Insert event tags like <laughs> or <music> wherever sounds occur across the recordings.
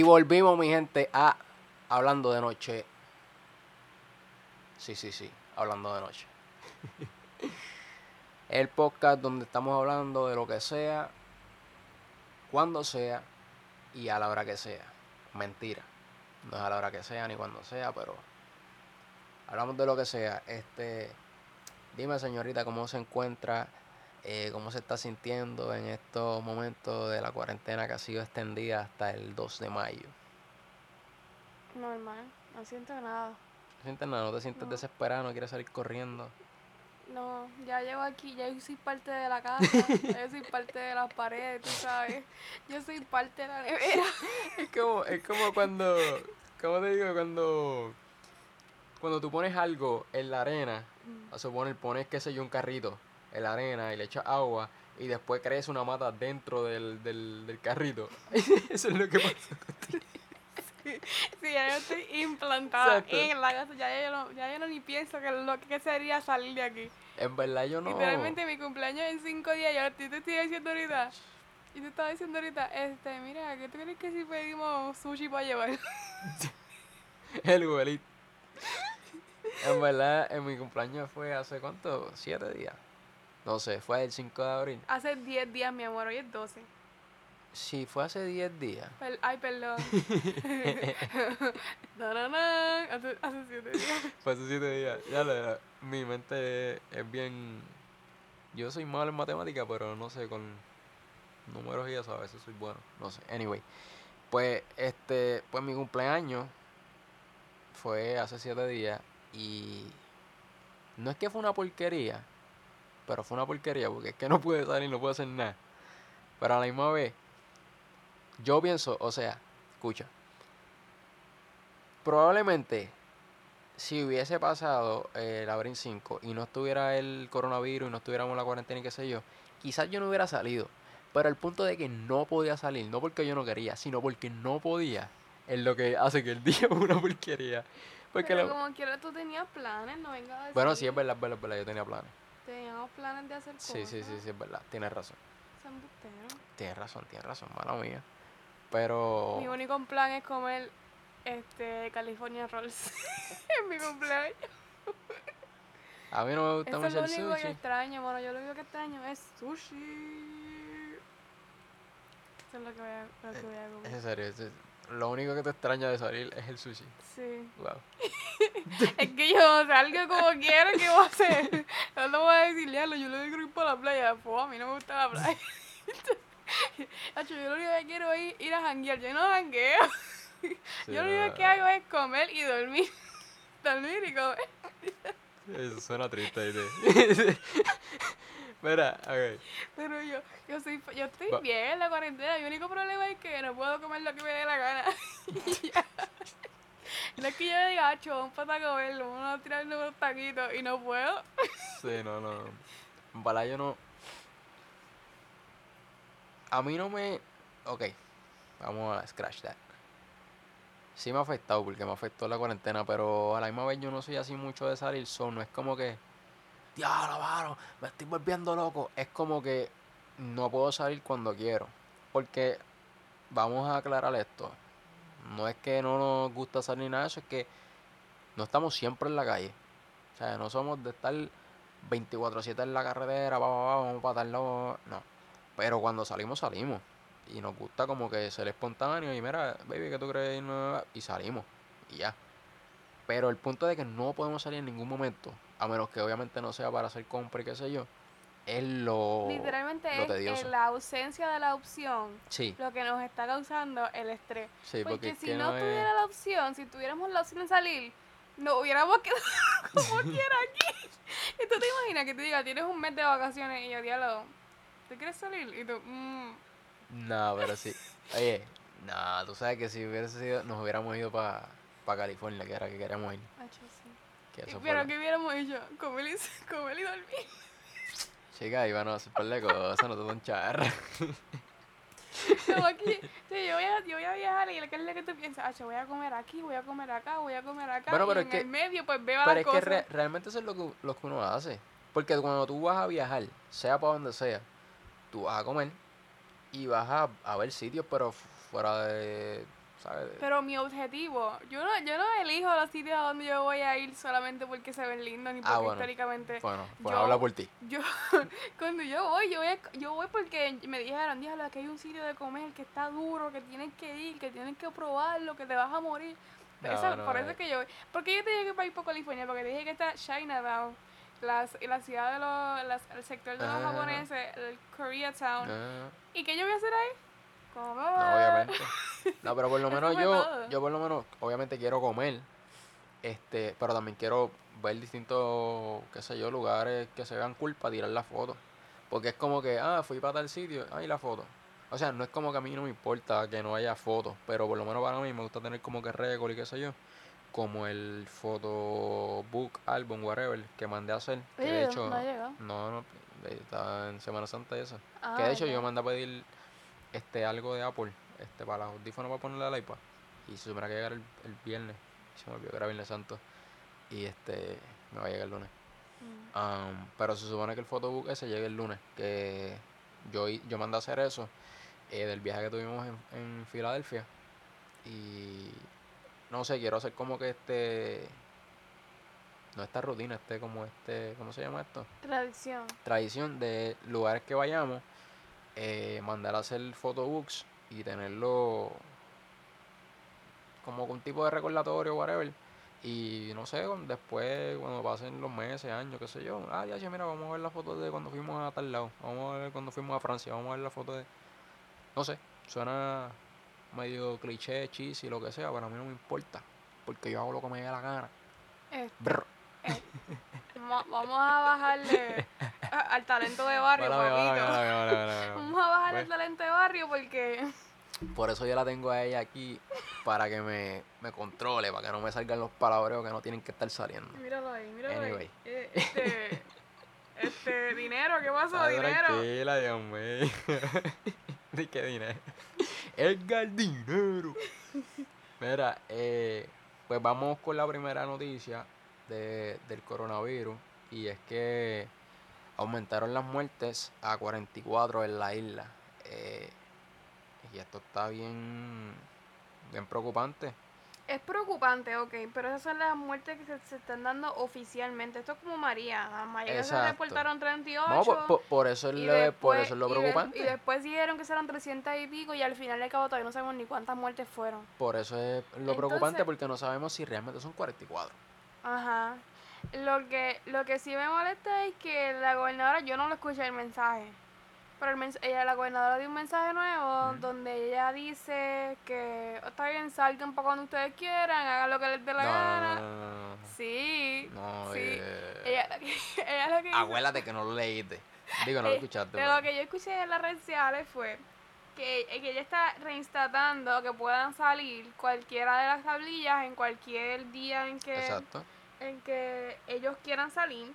Y volvimos, mi gente, a Hablando de Noche. Sí, sí, sí, Hablando de Noche. <laughs> El podcast donde estamos hablando de lo que sea, cuando sea y a la hora que sea. Mentira. No es a la hora que sea ni cuando sea, pero hablamos de lo que sea. Este, dime, señorita, cómo se encuentra, eh, cómo se está sintiendo en estos momentos de la cuarentena que ha sido extendida hasta el 2 de mayo. Normal, no siento nada. ¿No sientes nada? ¿No te sientes No. desesperado? ¿No quieres salir corriendo? No, ya llego aquí, ya yo soy parte de la casa, ya yo soy parte de las paredes, tú sabes. Yo soy parte de la nevera. <laughs> Es como, es como cuando, ¿cómo te digo? Cuando, cuando tú pones algo en la arena, a suponer, pones, qué sé yo, un carrito en la arena y le echas agua y después crees una mata dentro del, del, del carrito. <laughs> Eso es lo que pasa. Sí, ya yo estoy implantada Exacto. en la casa, ya yo, no, ya yo no ni pienso que lo que sería salir de aquí. En verdad yo no... Literalmente mi cumpleaños en cinco días, yo te, te estoy diciendo ahorita. Y te estaba diciendo ahorita, este, mira, ¿qué tú crees que si pedimos sushi para llevar? <laughs> El Uber. En verdad, en mi cumpleaños fue hace cuánto? ¿Siete días? No sé, fue el 5 de abril. Hace 10 días, mi amor, hoy es 12. Sí, fue hace 10 días. Per- ay, perdón. <laughs> <laughs> Hace, hace 7 días. <laughs> Fue hace 7 días. Ya lo- mi mente es bien... Yo soy malo en matemática, pero no sé, con números y eso a veces soy bueno. No sé, anyway. Pues, este, pues mi cumpleaños fue hace 7 días y... No es que fue una porquería, pero fue una porquería porque es que no pude salir, no pude hacer nada. Pero a la misma vez, yo pienso, o sea, escucha. Probablemente, si hubiese pasado eh, el Abril 5 y no estuviera el coronavirus y no estuviéramos en la cuarentena y qué sé yo, quizás yo no hubiera salido. Pero el punto de que no podía salir, no porque yo no quería, sino porque no podía, es lo que hace que el <laughs> día fue una porquería. Porque Pero la- como quiera tú tenías planes, no vengas a decir. Bueno, sí, es verdad, es verdad, es verdad, yo tenía planes. Teníamos planes de hacer cosas. Sí, sí, sí, sí, es verdad, tienes razón. Tienes razón, tienes razón, mala mía. Pero... Mi único plan es comer este California Rolls <laughs> en mi <laughs> cumpleaños. A mí no me gusta Eso es mucho lo el único que sushi. extraño, bueno, yo lo único que extraño es sushi. Eso es lo que voy a, lo que voy a Es comer. en serio, es- lo único que te extraña de salir es el sushi. Sí. Wow. <laughs> Es que yo salgo como quiero, ¿qué voy a hacer? No lo voy a decir, "Diablo, yo lo digo ir para la playa. Pues a mí no me gusta la playa. <laughs> Yo lo único que quiero es ir a janguear. Yo no jangueo. Sí, <laughs> yo lo único que hago es comer y dormir. Dormir y comer. Eso suena triste, ¿viste? Mira, ok. Pero yo, yo soy, yo estoy Va- bien en la cuarentena. Mi único problema es que no puedo comer lo que me dé la gana. <laughs> No es que yo diga, "Acho, vamos para comerlo, vamos a tirarle unos taquitos y no puedo. Sí, no, no. Verdad yo no... A mí no me... Ok, vamos a scratch that. Sí me ha afectado porque me afectó la cuarentena, pero a la misma vez yo no soy así mucho de salir, so no es como que... Diablo, mano, me estoy volviendo loco. Es como que no puedo salir cuando quiero. Porque, vamos a aclarar esto. No es que no nos gusta salir nada de eso, es que no estamos siempre en la calle. O sea, no somos de estar 24-7 en la carretera, va, va, va, vamos para tal lado. No. Pero cuando salimos, salimos. Y nos gusta como que ser espontáneo y mira, baby, ¿qué tú crees? Y salimos. Y ya. Pero el punto de que no podemos salir en ningún momento, a menos que obviamente no sea para hacer compra y qué sé yo, es lo, Literalmente lo es en la ausencia de la opción Sí, lo que nos está causando el estrés. sí, porque, si que no no es- tuviera la opción, si tuviéramos la opción de salir, nos hubiéramos <laughs> quedado como <laughs> quiera aquí. Y tú te imaginas que te diga, tienes un mes de vacaciones y yo, diálogo, ¿te quieres salir? Y tú, mmm, No, pero sí. <laughs> Oye, no, tú sabes que si hubiese sido, nos hubiéramos ido para California, que era que queríamos ir. Que eso Pero lo- ¿qué hubiéramos hecho? Comer y, comer y dormir. Chica, iban a hacer par de cosas, no te son charras. Como aquí, sí, yo, voy a, yo voy a viajar y ¿qué es lo que tú piensas? Ah, yo voy a comer aquí, voy a comer acá, voy a comer acá. Bueno, y pero en es que- el medio pues veo Pero las es que re- realmente eso es lo que, lo que uno hace. Porque cuando tú vas a viajar, sea para donde sea, tú vas a comer y vas a, a ver sitios, pero fuera de. ¿Sabes? Pero mi objetivo, yo no, yo no elijo los sitios a donde yo voy a ir solamente porque se ven lindos ni porque Ah, bueno. históricamente. Bueno, pues yo- habla por ti. Yo, <laughs> cuando yo voy, yo voy, a- yo voy porque me dijeron, diablo, que hay un sitio de comer que está duro, que tienes que ir, que tienes que probarlo, que te vas a morir. No, Eso- no, por eso eh. es que yo voy. Porque yo tenía que ir por California, porque dije que está Chinatown, las, la ciudad de los, las- el sector de los Ajá. japoneses, el Koreatown. Ah, ¿Y qué yo voy a hacer ahí? Comer. no, obviamente. No, pero por lo <laughs> menos yo, todo. yo por lo menos, obviamente quiero comer, este, pero también quiero ver distintos, qué sé yo, lugares que se vean cool para tirar la foto. Porque es como que, ah, fui para tal sitio, ahí la foto. O sea, no es como que a mí no me importa que no haya fotos, pero por lo menos para mí me gusta tener como que récord y qué sé yo. Como el photobook, álbum, whatever, que mandé a hacer. Que de hecho, no no, no, estaba en Semana Santa y eso. Ah, que de hecho ya. yo mandé a pedir este algo de Apple, este para los audífonos para ponerle al iPad. Y se supone que llegar el, el viernes. Se me olvidó que era Viernes Santo. Y este me va a llegar el lunes. Mm. Am, pero se supone que el photobook ese llegue el lunes. Que yo, yo mandé a hacer eso eh, del viaje que tuvimos en, en Filadelfia. Y no sé, quiero hacer como que este. No esta rutina, este como este. ¿Cómo se llama esto? Tradición. tradición de lugares que vayamos, eh, mandar a hacer photobooks y tenerlo como un tipo de recordatorio, whatever. Y no sé, después, cuando pasen los meses, años, qué sé yo, ah, ya, ya, mira, vamos a ver la foto de cuando fuimos a tal lado, vamos a ver cuando fuimos a Francia, vamos a ver la foto de. No sé, suena medio cliché, cheesy, lo que sea, pero a mí no me importa, porque yo hago lo que me dé la gana. Este, <laughs> va- vamos a bajarle al talento de barrio, papito. Vamos a bajar Pues. el talento de barrio porque Por eso yo la tengo a ella aquí para que me, me controle, para que no me salgan los palabreos que no tienen que estar saliendo. Míralo ahí, míralo Anyway. ahí. Eh, Este, este, <laughs> dinero, ¿qué pasó? Ah, dinero. Tranquila, Dios mío. <laughs> ¿De qué dinero? Edgar Dinero. Mira, eh, pues vamos con la primera noticia de- del coronavirus. Y es que aumentaron las muertes a 44 en la isla. Eh, y esto está bien, bien preocupante. Es preocupante, ok, pero esas son las muertes que se, se están dando oficialmente. Esto es como María. A María se reportaron 38. No, por, por- por eso es lo, por después- eso es lo y de- preocupante. Y, después dijeron que eran 300 y pico y al final del cabo todavía no sabemos ni cuántas muertes fueron. Por eso es lo preocupante porque no sabemos si realmente son 44. Ajá. Lo que, lo que sí me molesta es que la gobernadora, yo no lo escuché el mensaje, pero el mens- ella, la gobernadora dio un mensaje nuevo donde ella dice que "Oh, está bien, salgan para cuando ustedes quieran, hagan lo que les dé la No, gana. no, no. Sí. No, sí. eh, Ella, <laughs> ella lo que acuérdate que no lo leíste. Digo, no lo eh, escuchaste. de pero- lo que yo escuché en las redes sociales fue que, eh, que ella está reinstatando que puedan salir cualquiera de las tablillas en cualquier día en que Exacto. En que ellos quieran salir,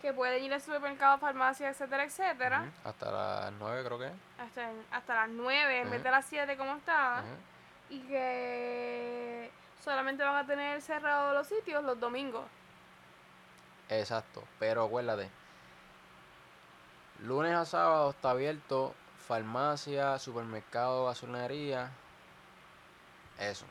que pueden ir al supermercado, farmacia, etcétera, etcétera, Hasta las 9 creo que hasta, hasta las 9 en vez de las 7 como estaba, y que solamente van a tener cerrados los sitios los domingos. Exacto. Pero acuérdate. Lunes a sábado está abierto farmacia, supermercado, gasolinería. Eso.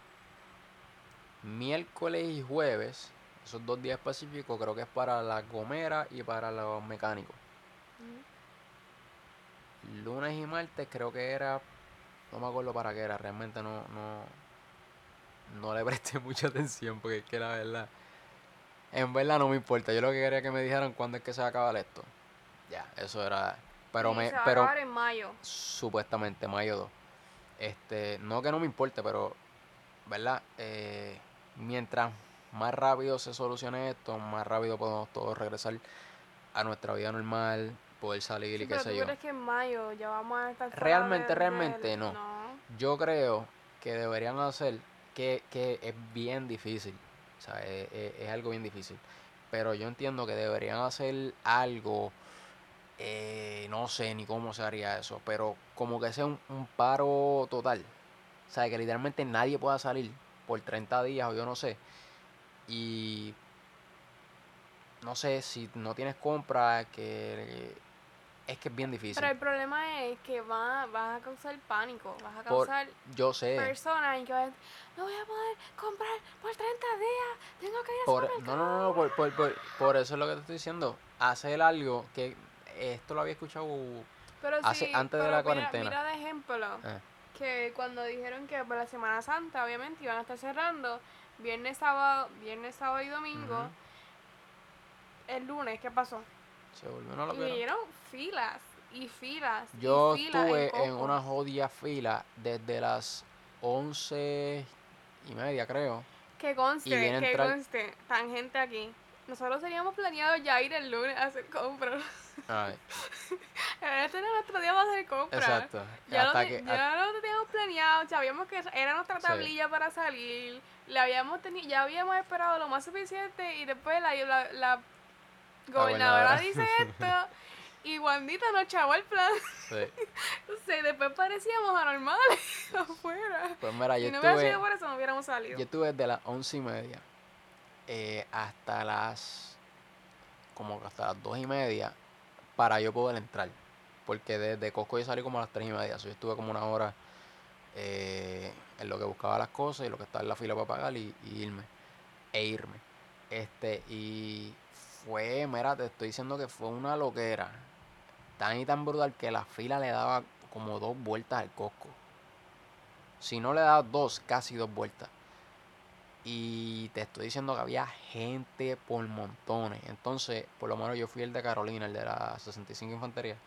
Miércoles y jueves, esos dos días específicos, creo que es para las gomeras y para los mecánicos. Lunes y martes creo que era. No me acuerdo para qué era, realmente no, no, no le <laughs> presté mucha atención porque es que la verdad. En verdad no me importa. Yo lo que quería que me dijeran cuándo es que se va a acabar esto. Ya, eso era. Pero me. se va a Pero acabar en mayo. supuestamente mayo 2. Este, no que no me importe, pero, ¿verdad? Eh, mientras más rápido se solucione esto, más rápido podemos todos regresar a nuestra vida normal, poder salir Sí, y qué sé tú yo. crees que en mayo ya vamos a estar Realmente, de- realmente no. no. Yo creo que deberían hacer, que, que es bien difícil, o sea, es, es- es algo bien difícil, pero yo entiendo que deberían hacer algo, eh, no sé ni cómo se haría eso, pero como que sea un, un paro total, o sea, que literalmente nadie pueda salir por 30 días o yo no sé, y no sé si no tienes compra, que Es que es bien difícil. Pero el problema es que va, vas a causar pánico, vas a Por- causar yo sé. personas y que van, no voy a poder comprar por 30 días, tengo que ir a Por, supermercado". no, no, no, por, por, por, por eso es lo que te estoy diciendo. Hacer algo que esto lo había escuchado. Pero hace- sí, antes de pero la mira- cuarentena. Mira de ejemplo, eh, que cuando dijeron que por la Semana Santa, obviamente, iban a estar cerrando, viernes, sábado, viernes, sábado y domingo, Ujú. el lunes, ¿qué pasó? se volvió una Y locura. dieron filas y filas. y Yo filas estuve en Coco. una jodida fila desde las once y media, creo. Que conste, a que entrar- conste, tangente aquí. Nosotros teníamos planeado ya ir el lunes a hacer compras. Ay, <laughs> Este era nuestro día para hacer compras. exacto. Ya, lo, Hasta que, ya lo teníamos planeado, sabíamos que era nuestra Sí. tablilla para salir, le habíamos teni- ya habíamos esperado lo más suficiente y después la, la, la gobernadora dice esto y Wandita nos chavó el plan. sí. <laughs> No después parecíamos anormales <laughs> afuera. Pues mira, yo Si no hubiera sido por eso no hubiéramos salido. yo estuve desde las once y media eh, hasta las como hasta las dos y media para yo poder entrar. Porque desde Costco yo salí como a las tres y media. so yo estuve como una hora eh, en lo que buscaba las cosas y lo que estaba en la fila para pagar y, irme. E irme. Este, y fue, mira, te estoy diciendo que fue una loquera. Tan y tan brutal que la fila le daba como dos vueltas al Costco. Si no le daba dos, casi dos vueltas. Y te estoy diciendo que había gente por montones. Entonces, por lo menos yo fui el de Carolina, el de la 65 Infantería.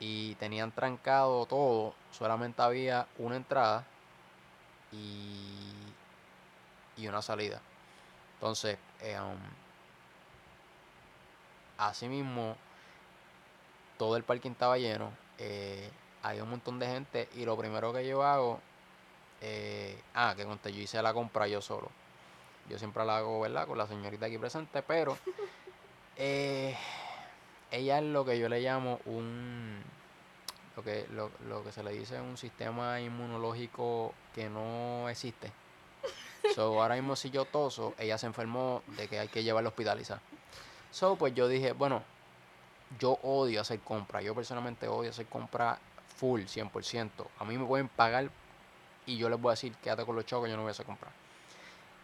Y tenían trancado todo. Solamente había una entrada y, y una salida. Entonces, eh, um, así mismo, todo el parking estaba lleno. eh, hay un montón de gente. Y lo primero que yo hago eh, ah, que conté, yo hice la compra yo solo. Yo siempre la hago, ¿verdad? Con la señorita aquí presente, pero <laughs> eh, ella es lo que yo le llamo un. Lo que, lo, lo que se le dice un sistema inmunológico que no existe. So, <laughs> ahora mismo si yo toso, ella se enfermó de que hay que llevarla a hospitalizar. So, pues yo dije, bueno, yo odio hacer compras. Yo personalmente odio hacer compras full, 100%. A mí me pueden pagar y yo les voy a decir, quédate con los que yo no voy a hacer comprar.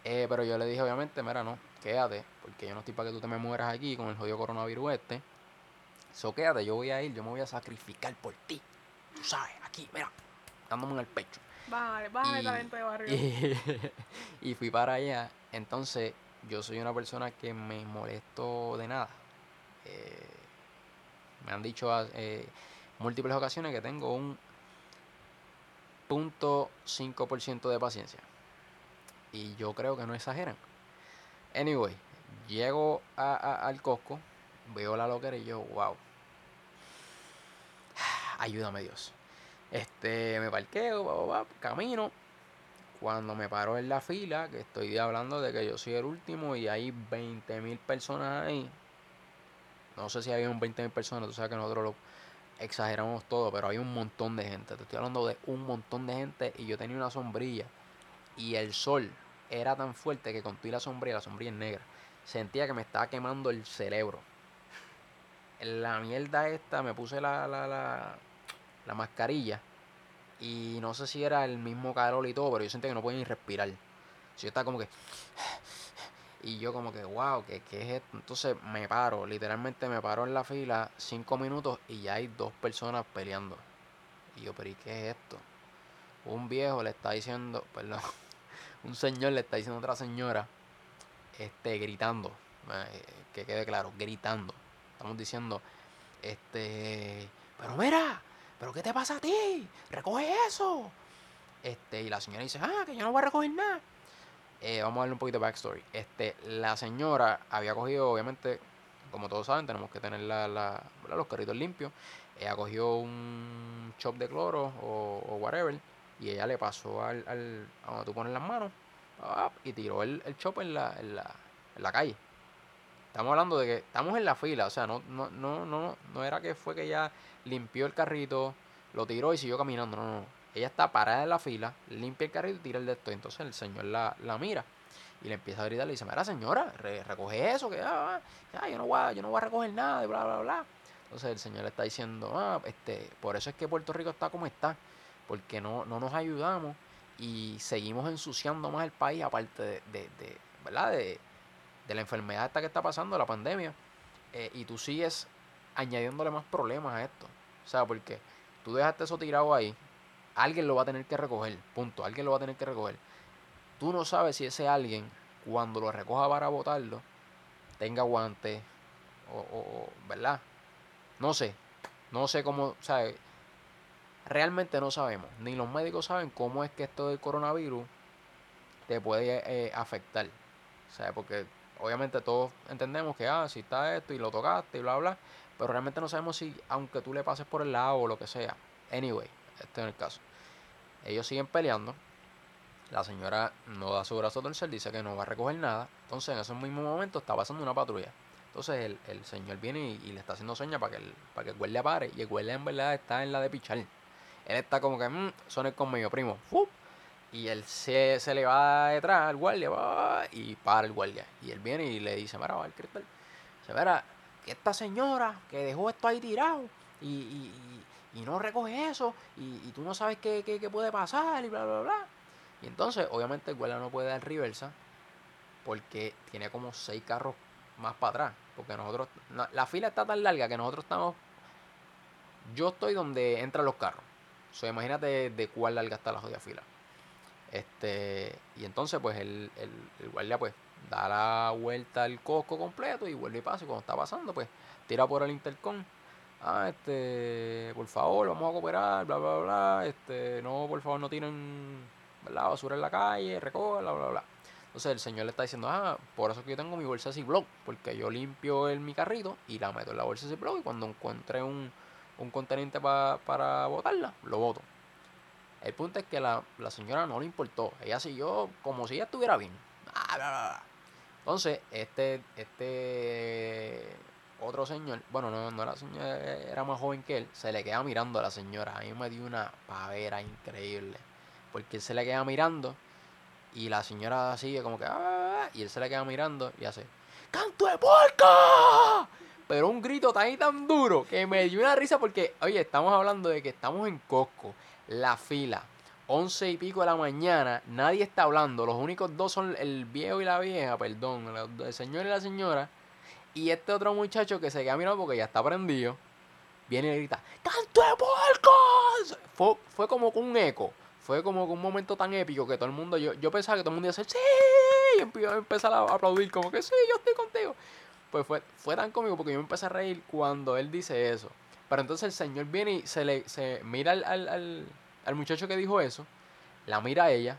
Eh, pero yo le dije, obviamente, mira, no, quédate, porque yo no estoy para que tú te me mueras aquí con el jodido coronavirus este. So, quédate, yo voy a ir, yo me voy a sacrificar por ti. Tú sabes, aquí, mira, dándome en el pecho. Bájale Y- talento de barrio. Y, <laughs> y fui para allá. Entonces, yo soy una persona que me molesto de nada. Eh, me han dicho a- eh, múltiples ocasiones que tengo un .5% de paciencia. Y yo creo que no exageran. Anyway, llego a- a- al Costco, veo la loquera y yo, wow. <sighs> Ayúdame Dios. Este, me parqueo, pa, pa, pa, camino. Cuando me paro en la fila, que estoy hablando de que yo soy el último y hay 20 mil personas ahí. No sé si había un 20 mil personas, tú sabes que nosotros lo exageramos todo, pero hay un montón de gente. Te estoy hablando de un montón de gente y yo tenía una sombrilla y el sol era tan fuerte que con tú y la sombrilla, la sombrilla es negra, sentía que me estaba quemando el cerebro. La mierda esta, me puse la, la, la, la mascarilla y no sé si era el mismo calor y todo, pero yo sentía que no podía ni respirar. Yo estaba como que... <sighs> Y yo como que, wow, ¿qué, qué es esto? Entonces me paro, literalmente me paro en la fila cinco minutos y ya hay dos personas peleando. Y yo, pero ¿y qué es esto? Un viejo le está diciendo, <laughs> perdón, un señor le está diciendo a otra señora, este, gritando, eh, que quede claro, gritando. Estamos diciendo, este, pero mira, pero ¿qué te pasa a ti? Recoge eso. Este, y la señora dice, ah, que yo no voy a recoger nada. Eh, vamos a darle un poquito de backstory. Este, la señora había cogido, obviamente, como todos saben, tenemos que tener la, la- los carritos limpios. Ella cogió un chop de cloro o, whatever y ella le pasó al, al a donde tú pones las manos y tiró el, el chop en la, en, la, en la calle. Estamos hablando de que estamos en la fila, o sea, no, no, no, no, no era que fue que ella limpió el carrito, lo tiró y siguió caminando, no, no. Ella está parada en la fila, limpia el carrito y tira el de esto. Entonces el señor la, la mira y le empieza a gritar, le dice, mira señora, re- recoge eso, que ah, ah, yo, no voy a, yo no voy a recoger nada, y bla, bla, bla. Entonces el señor está diciendo, ah, este, por eso es que Puerto Rico está como está, porque no, no nos ayudamos y seguimos ensuciando más el país, aparte de, de, de ¿verdad? De, de la enfermedad esta que está pasando, la pandemia, eh, y tú sigues añadiéndole más problemas a esto. O sea, porque tú dejaste eso tirado ahí, alguien lo va a tener que recoger, punto, alguien lo va a tener que recoger. Tú no sabes si ese alguien, cuando lo recoja para botarlo, tenga guantes, o, o- ¿verdad? No sé, no sé cómo, sea, realmente no sabemos, ni los médicos saben cómo es que esto del coronavirus te puede eh, afectar. Sea, porque obviamente todos entendemos que, ah, si está esto y lo tocaste y bla, bla, pero realmente no sabemos si, aunque tú le pases por el lado o lo que sea. Anyway, este es el caso. Ellos siguen peleando. La señora no da su brazo a torcer, dice que no va a recoger nada. Entonces, en ese mismo momento está pasando una patrulla. Entonces, el, el señor viene y, le está haciendo señas para que el, para que el pare. Y el guardia en verdad está en la de pichar. Él está como que, mmm, son conmigo, primo. ¡Fup! Y él se, se le va detrás al guardia va, y para el guardia. Y él viene y le dice, mira, va el cristal. Verá que esta señora que dejó esto ahí tirado y, y, y- no recoge eso y, y tú no sabes qué, qué- qué puede pasar y bla, bla, bla. Y entonces, obviamente, el guardia no puede dar reversa porque tiene como seis carros más para atrás. Porque nosotros, no- la fila está tan larga que nosotros estamos... Yo estoy donde entran los carros. O sea, imagínate de cuál larga está la jodida fila. Este, y entonces pues el, el, guardia pues da la vuelta al cosco completo y vuelve y pasa. Y cuando está pasando pues tira por el intercom. Ah, este, por favor, vamos a cooperar, bla, bla, bla. Este, no, por favor, no tiren ¿verdad? basura en la calle, recoge, bla, bla, bla. Entonces el señor le está diciendo, ah, por eso es que yo tengo mi bolsa Ziploc, porque yo limpio mi carrito y la meto en la bolsa Ziploc y cuando encuentre un, un contenente pa- para botarla, lo boto. El punto es que la, la señora no le importó. Ella siguió como si ella estuviera bien. Entonces, este, este otro señor, bueno, no, no era señor, era más joven que él, se le queda mirando a la señora. A mí me dio una pavera increíble. Porque él se le queda mirando y la señora sigue como que, "Ah", y él se le queda mirando y hace, ¡Canto de puerca! Pero un grito tan y tan duro que me dio una risa porque, oye, estamos hablando de que estamos en Costco, la fila, once y pico de la mañana, nadie está hablando, los únicos dos son el viejo y la vieja, perdón, el- señor y la señora, y este otro muchacho que se queda mirando porque ya está prendido, viene y le grita, ¡Canto de puercos! Fue, fue como un eco, fue como un momento tan épico que todo el mundo, yo, yo pensaba que todo el mundo iba a decir, ¡Sí! Y empezar a aplaudir como que sí, yo estoy contigo. Pues fue, fue tan cómico porque yo me empecé a reír cuando él dice eso. Pero entonces el señor viene y se le se mira al, al- al muchacho que dijo eso, la mira a ella,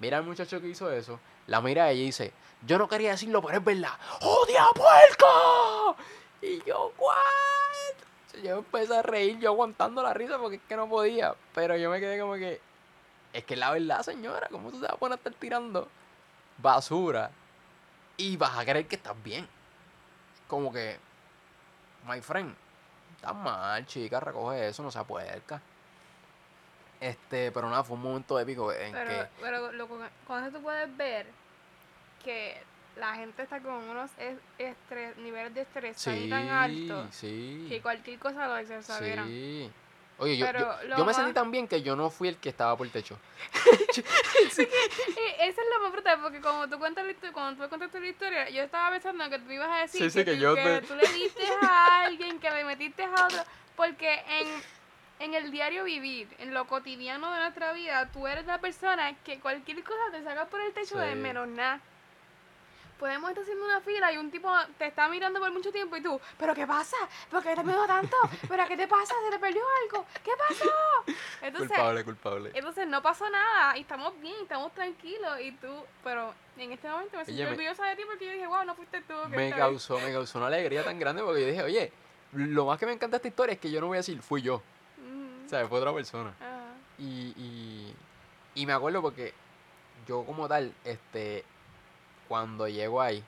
mira al muchacho que hizo eso, la mira a ella y dice, yo no quería decirlo, pero es verdad, ¡Jodia puerca! Y yo, ¿what? Yo empecé a reír, yo aguantando la risa porque es que no podía. Pero yo me quedé como que, es que la verdad, señora, ¿cómo tú te vas a poner a estar tirando basura y vas a creer que estás bien? Como que, my friend, estás mal, chica, recoge eso, no se puerca. Este, pero nada, fue un momento épico en Pero, que. pero lo, con eso tú puedes ver que la gente está con unos es- estres, niveles de estrés tan Sí, altos sí. que cualquier cosa lo exageran. Sí. Oye, yo, yo, yo me sentí tan bien que yo no fui el que estaba por el techo. <laughs> Y esa es la más brutal, porque como tú cuentas la histo- cuando tú contaste la historia, yo estaba pensando que tú ibas a decir Sí, sí, que yo te- tú le diste a alguien, que le metiste a otro, porque en, en el diario vivir, en lo cotidiano de nuestra vida, tú eres la persona que cualquier cosa te saca por el techo de Sí. menos nada. Podemos estar haciendo una fila y un tipo te está mirando por mucho tiempo y tú, ¿pero qué pasa? ¿Por qué te miro tanto? ¿Pero qué te pasa? ¿Se te perdió algo? ¿Qué pasó? <laughs> Entonces, culpable, culpable. entonces no pasó nada y estamos bien, estamos tranquilos y tú, pero en este momento me me- orgullosa de ti porque yo dije, wow, no fuiste tú. me esta vez". causó, me causó una alegría tan grande porque yo dije, oye, lo más que me encanta de esta historia es que yo no voy a decir fui yo. O sea, fue otra persona. Ajá. Y, y, y me acuerdo porque yo como tal, este, cuando llego ahí,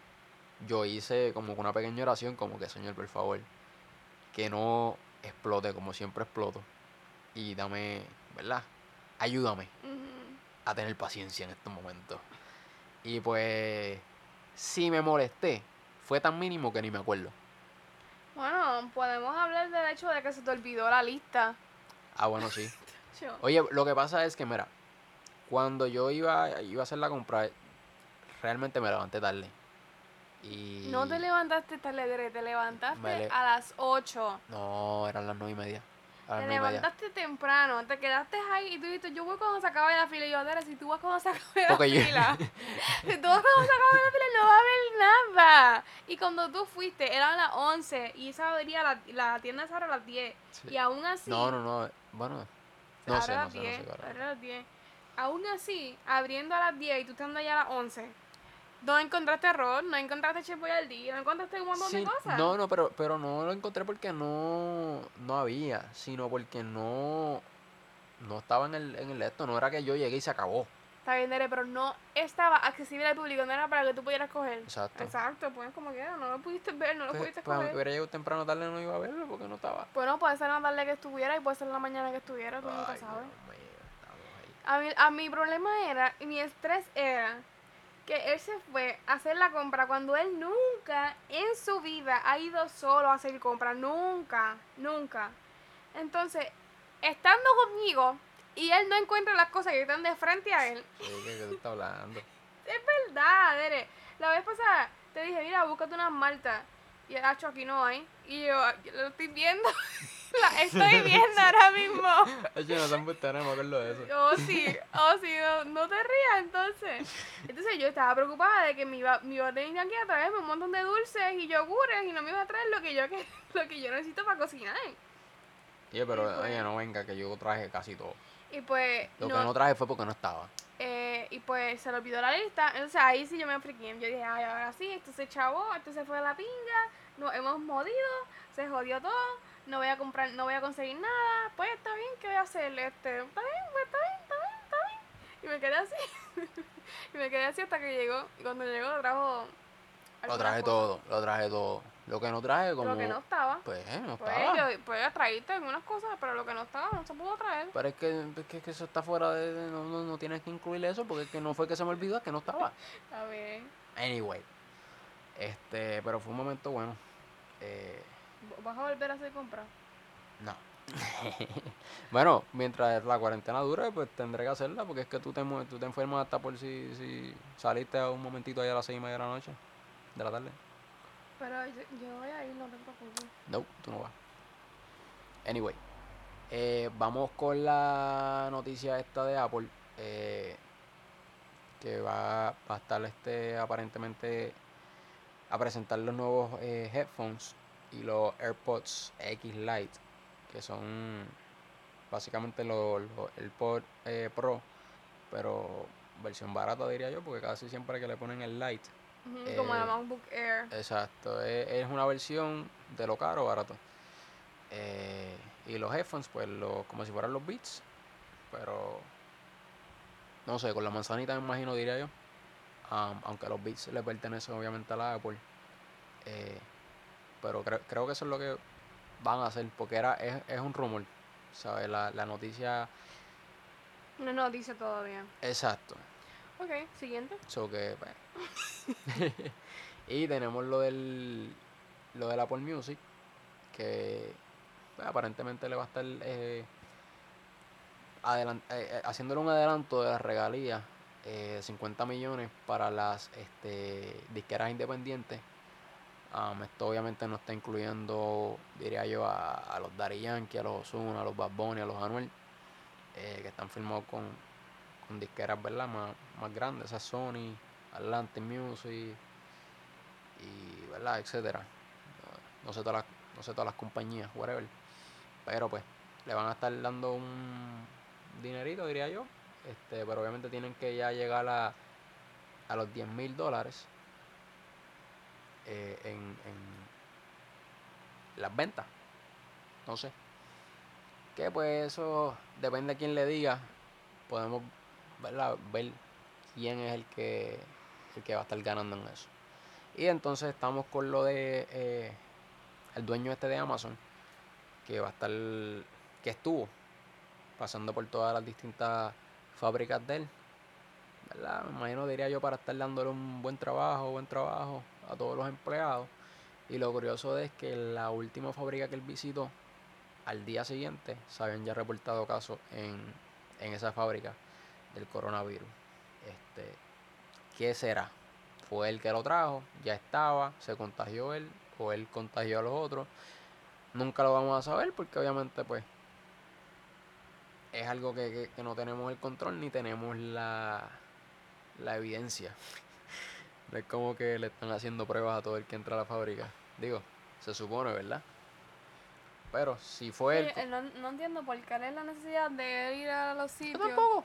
yo hice como una pequeña oración, como que Señor, por favor, que no explote como siempre exploto. Y dame, ¿verdad? Ayúdame a tener paciencia en estos momentos. Y pues, si me molesté, fue tan mínimo que ni me acuerdo. Bueno, podemos hablar del hecho de que se te olvidó la lista. Ah, bueno, sí. <laughs> Oye, lo que pasa es que, mira, cuando yo iba, iba a hacer la compra, realmente me levanté tarde. Y... No te levantaste tarde, te levantaste le- a las 8. No, eran las nueve y media. A las Te levantaste temprano, te quedaste ahí y tú dijiste, yo voy cuando se acabe la fila. Y yo, Dere, si tú vas cuando se acabe la Porque yo- fila, <laughs> si tú vas cuando se acabe la fila, no va a haber nada. Y cuando tú fuiste, eran las 11 y esa abría la, la tienda abre a las 10. Sí. Y aún así, No, no, no. Bueno, se no sé, no sé, no 10, sé. claro. abre a las 10. Aún así, abriendo a las 10 y tú estando allá a las 11, no encontraste arroz, no encontraste Chef Boyardee, no encontraste un montón Sí, de cosas. No, no, pero, pero no lo encontré porque no, no había, sino porque no, no estaba en el, en el esto, no era que yo llegué y se acabó. Está bien, Dere, pero no estaba accesible al público, no era para que tú pudieras coger. Exacto. Exacto, pues como quiera, no lo pudiste ver, no lo Pues, pudiste pues coger. hubiera llegado temprano tarde no iba a verlo porque no estaba. Bueno, puede ser en la tarde que estuviera y puede ser en la mañana que estuviera, tú nunca sabes. A mí, a mi problema era, y mi estrés era, que él se fue a hacer la compra cuando él nunca en su vida ha ido solo a hacer compra. Nunca, nunca. Entonces, estando conmigo y él no encuentra las cosas que están de frente a él, ¿qué, estás hablando? <laughs> es verdad, Dere. La vez pasada te dije, mira, búscate unas maltas. Y el hacho aquí no hay. Y yo, yo lo estoy viendo. <laughs> La estoy viendo ahora mismo. <laughs> Yo no tan bustera, no me acuerdo de eso. Oh, sí, oh, sí, no, no te rías entonces. Entonces yo estaba preocupada de que me iba, me iba a tener aquí a traerme un montón de dulces y yogures y no me iba a traer lo que yo, que, lo que yo necesito para cocinar. Oye, pero pues- oye, no venga, que yo traje casi todo. Y pues, Lo no, que no traje fue porque no estaba. Eh, y pues se le olvidó la lista. Entonces ahí sí yo me friqué. Yo dije, ay, ahora sí, esto se chavó, esto se fue a la pinga, nos hemos modido, se jodió todo, no voy a comprar, no voy a conseguir nada. Pues está bien, ¿qué voy a hacer? Este, está bien, pues está bien, está bien, está bien. Y me quedé así. <laughs> y me quedé así hasta que llegó. Y cuando llegó trajo. Lo traje cosas. todo, lo traje todo. Lo que no traje como... Lo que no estaba. Pues, eh, no Pues estaba. yo, pues traíste algunas cosas, pero lo que no estaba no se pudo traer. Pero es que, es que, es que eso está fuera de... de- No, no, no tienes que incluir eso porque es que no fue que se me olvidó, es que no estaba. <laughs> Está bien. Anyway. Este, pero fue un momento bueno. Eh, ¿Vas a volver a hacer compras? no. <laughs> bueno, mientras la cuarentena dure, pues tendré que hacerla porque es que tú te, tú te enfermas hasta por si, si saliste a un momentito ahí a las seis y media de la noche, de la tarde. Pero yo, voy a ir, no te preocupes. No, tú no vas. Anyway, eh, vamos con la noticia esta de Apple. eh, que va, a estar este aparentemente a presentar los nuevos eh, headphones y los AirPods X Lite, que son básicamente los AirPods Pro, pero versión barata diría yo, porque casi siempre que le ponen el Lite Ujú, Como la Eh, MacBook Air. Exacto, es, es una versión de lo caro barato. Eh, y los headphones, pues lo, como si fueran los Beats, pero no sé, con la manzanita me imagino diría yo. Aunque los Beats le pertenecen obviamente a la Apple. Eh, pero creo, creo que eso es lo que van a hacer, porque era es, es un rumor, ¿sabes? La, la noticia, No, no, dice todavía. exacto. Ok, siguiente. So que, pues. <laughs> y tenemos lo del lo del Apple Music, que aparentemente le va a estar eh, eh, eh, haciéndole un adelanto de las regalías eh, 50 millones para las este, disqueras independientes. Am, esto obviamente no está incluyendo, diría yo, a, a los Daddy Yankee, a los Ozuna, a los Bad Bunny, a los Anuel, eh, que están firmados con, con disqueras ¿verdad? Más, más grandes, esas Sony, Atlantic Music y ¿verdad? etcétera. No, sé todas las, no sé todas las compañías, whatever. Pero pues, le van a estar dando un dinerito, diría yo. Este, pero obviamente tienen que ya llegar a, a los 10 mil dólares eh, en, en las ventas. No sé. Que pues eso depende de quién le diga. Podemos ¿verdad? ver quién es el que, que va a estar ganando en eso. Y entonces estamos con lo de eh, el dueño este de Amazon, que va a estar, que estuvo pasando por todas las distintas fábricas de él. ¿verdad? Me imagino, diría yo, para estar dándole un buen trabajo, buen trabajo a todos los empleados. Y lo curioso es que la última fábrica que él visitó, al día siguiente, se habían ya reportado casos en, en esa fábrica del coronavirus. Este, ¿Qué será? ¿Fue él que lo trajo? ¿Ya estaba? ¿Se contagió él? ¿O él contagió a los otros? Nunca lo vamos a saber porque obviamente pues es algo que, que- que no tenemos el control ni tenemos la, la evidencia. <laughs> No es como que le están haciendo pruebas a todo el que entra a la fábrica. Digo, se supone, ¿verdad? Pero si fue él... Sí, eh, no, no entiendo por qué es la necesidad de ir a los Yo sitios. tampoco.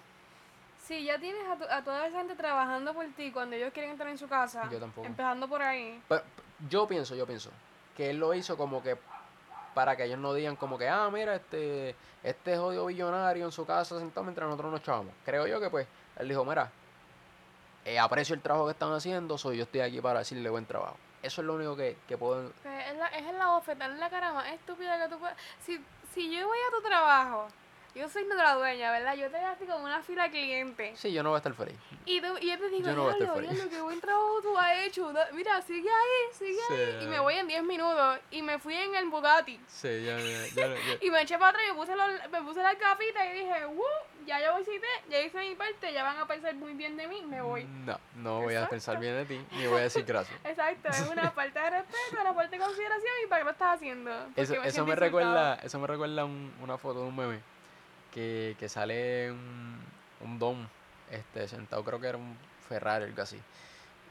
Si ya tienes a, tu- a toda esa gente trabajando por ti cuando ellos quieren entrar en su casa, Yo tampoco. empezando por ahí. Pero, yo pienso, yo pienso que él lo hizo como que para que ellos no digan como que, ah, mira, este, este jodido billonario en su casa sentado mientras nosotros nos chavamos. Creo yo que pues, él dijo, mira, eh, aprecio el trabajo que están haciendo, soy yo estoy aquí para decirle buen trabajo. Eso es lo único que, que puedo... Pues es, la, es la bofeta, es la cara más estúpida que tú puedes. Si, si yo voy a tu trabajo, yo soy nuestra dueña, ¿verdad? Yo te veo así como una fila de clientes. Sí, yo no voy a estar feliz. Y, tú, y yo te digo, Yo no voy a estar diablo, feliz". diablo, qué buen trabajo tú has hecho. Mira, sigue ahí, sigue ahí. Y me voy en 10 minutos. Y me fui en el Bugatti. Sí, ya, ya, ya, ya. <laughs> Y me eché para atrás y me puse, los- me puse las gafitas y dije, ¡Woo! Ya yo visité, ya hice mi parte, ya van a pensar muy bien de mí, me voy. No, no voy a pensar bien de ti, ni voy a decir gracias. <laughs> Exacto, es una <laughs> falta de respeto, una falta de consideración y para qué lo estás haciendo. Eso, eso siento me recuerda, eso me recuerda un- una foto de un meme que, que sale un, un don este, sentado, creo que era un Ferrari o algo así.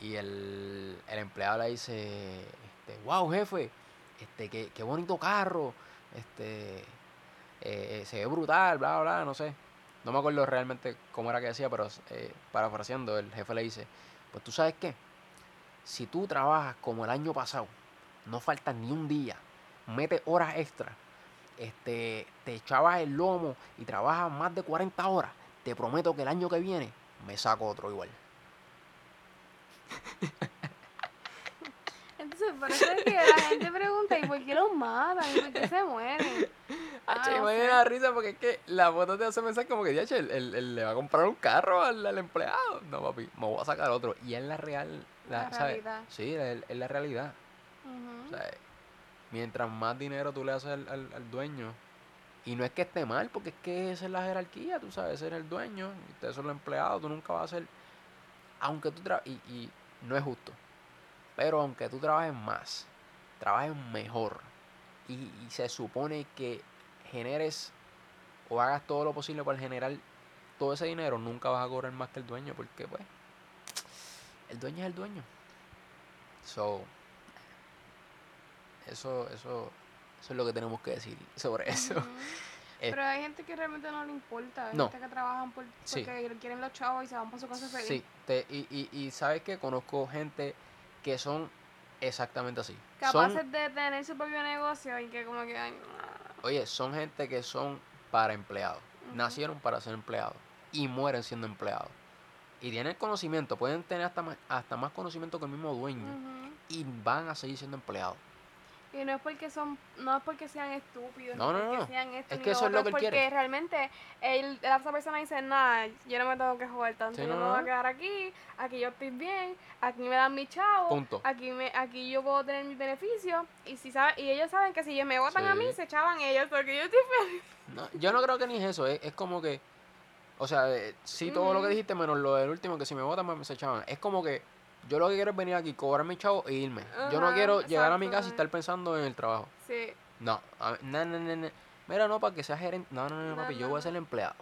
Y el, el empleado le dice, este, wow jefe, este, qué, qué bonito carro, este, eh, se ve brutal, bla, bla, no sé. No me acuerdo realmente cómo era que decía, pero eh, parafraseando, el jefe le dice, pues tú sabes qué, si tú trabajas como el año pasado, no falta ni un día, metes horas extra, este, te echabas el lomo y trabajas más de 40 horas, te prometo que el año que viene me saco otro igual. Entonces, por eso es que la gente pregunta, ¿y por qué los matan? ¿Y por qué se mueren? Ah, Che, no me da risa porque es que la foto te hace pensar como que, "Diache, él, él- él le va a comprar un carro al, al empleado. No, papi, me voy a sacar otro. Y es la real, la, La ¿sabes? realidad. Sí, es, la realidad. O sea, mientras más dinero tú le haces al, al- al dueño, y no es que esté mal, porque es que esa es la jerarquía, tú sabes, ese es el dueño, ustedes son los empleados, tú nunca vas a ser, aunque tú trabajes, y, y no es justo, pero aunque tú trabajes más, trabajes mejor, y, y se supone que generes o hagas todo lo posible para generar todo ese dinero, nunca vas a cobrar más que el dueño, porque pues, el dueño es el dueño. So, eso, eso, eso es lo que tenemos que decir sobre eso. <laughs> Eh, Pero hay gente que realmente no le importa. Hay No. gente que trabajan por, Sí. porque quieren los chavos y se van por su casa feliz. Sí, te- y, y, y sabes que conozco gente que son exactamente así. Capaces Son, de tener su propio negocio y que como que... ay, no. oye, son gente que son para empleados. Nacieron para ser empleados y mueren siendo empleados. Y tienen conocimiento, pueden tener hasta más, hasta más conocimiento que el mismo dueño y van a seguir siendo empleados. Y no es porque son, no es porque sean estúpidos, No, no, no, porque no. sean esto Es que eso es lo otro, que él porque quiere. realmente él, la otra persona dice, nada, yo no me tengo que joder tanto, Sí, yo no, me voy a quedar aquí, aquí yo estoy bien, aquí me dan mi chavo, Punto. aquí me, aquí yo puedo tener mis beneficios, y si sabe, y ellos saben que si ellos me votan a mí, se echaban ellos, porque yo estoy feliz. No, yo no creo que ni es eso, es, es como que, o sea, eh, sí todo lo que dijiste menos lo del último, que si me votan me se echaban. Es como que yo lo que quiero es venir aquí, cobrar mi chavo e irme. Yo no quiero llegar a mi casa y estar pensando en el trabajo. Sí, No, no, no, no, no. Mira, no, para que sea gerente. No, no, no, No, papi, yo voy a ser empleado.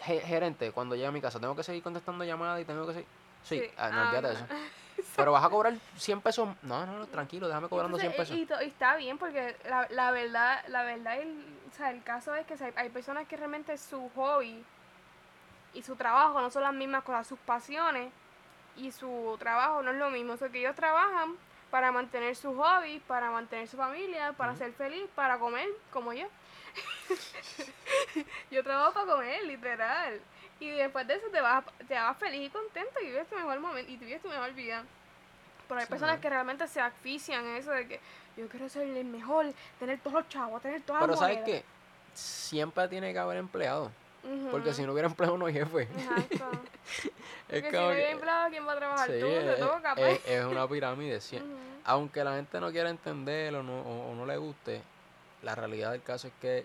Ge- gerente, cuando llegue a mi casa, tengo que seguir contestando llamadas y tengo que seguir. Sí, Sí. ah, no, Ah, olvídate de eso. <laughs> Pero vas a cobrar 100 pesos. No, no, no, tranquilo, déjame cobrando 100 Entonces, pesos. y, y está bien porque la, la verdad, la verdad, el, o sea, el caso es que hay, hay personas que realmente su hobby y su trabajo no son las mismas cosas, sus pasiones y su trabajo no es lo mismo, o sea, que ellos trabajan para mantener su hobby, para mantener su familia, para ser feliz, para comer, como yo. <laughs> yo trabajo para comer, literal. Y después de eso te vas, te vas feliz y contento y vives tu mejor momento y vives tu mejor vida. Pero hay Sí, personas que realmente se asfixian en eso de que yo quiero ser el mejor, tener todos los chavos, tener todas Pero las ¿sabes monedas. qué? Siempre tiene que haber Porque si no hubiera empleado no hay jefe. Exacto. <laughs> es Porque si no que- empleado, ¿quién va a trabajar? sí, Tú, te toca, pues. es- es una pirámide. sí. Aunque la gente no quiera entender o no, o- o no le guste, la realidad del caso es que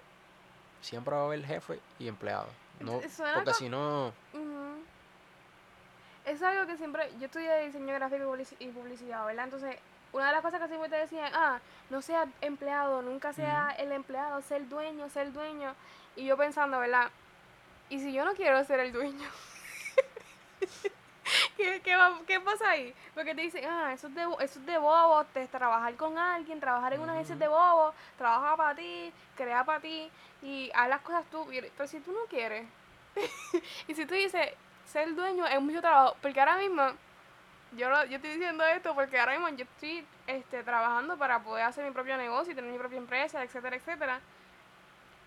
siempre va a haber jefe y empleado. No, suena porque si no. Es algo que siempre, yo estudié diseño gráfico y publici- y publicidad, ¿verdad? Entonces, una de las cosas que siempre te decían, ah, no seas empleado, nunca sea el empleado, ser el dueño, ser dueño. Y yo pensando, ¿verdad? ¿Y si yo no quiero ser el dueño? <laughs> ¿Qué, qué, va- qué pasa ahí? Porque te dicen, ah, eso es de, eso es de bobo, te, trabajar con alguien, trabajar en una agencia de bobo, trabaja para ti, crea para ti y haz las cosas tú. Pero si tú no quieres, <laughs> y si tú dices, ser dueño es mucho trabajo, porque ahora mismo, yo, lo- yo estoy diciendo esto porque ahora mismo yo estoy este, trabajando para poder hacer mi propio negocio y tener mi propia empresa, etcétera, etcétera.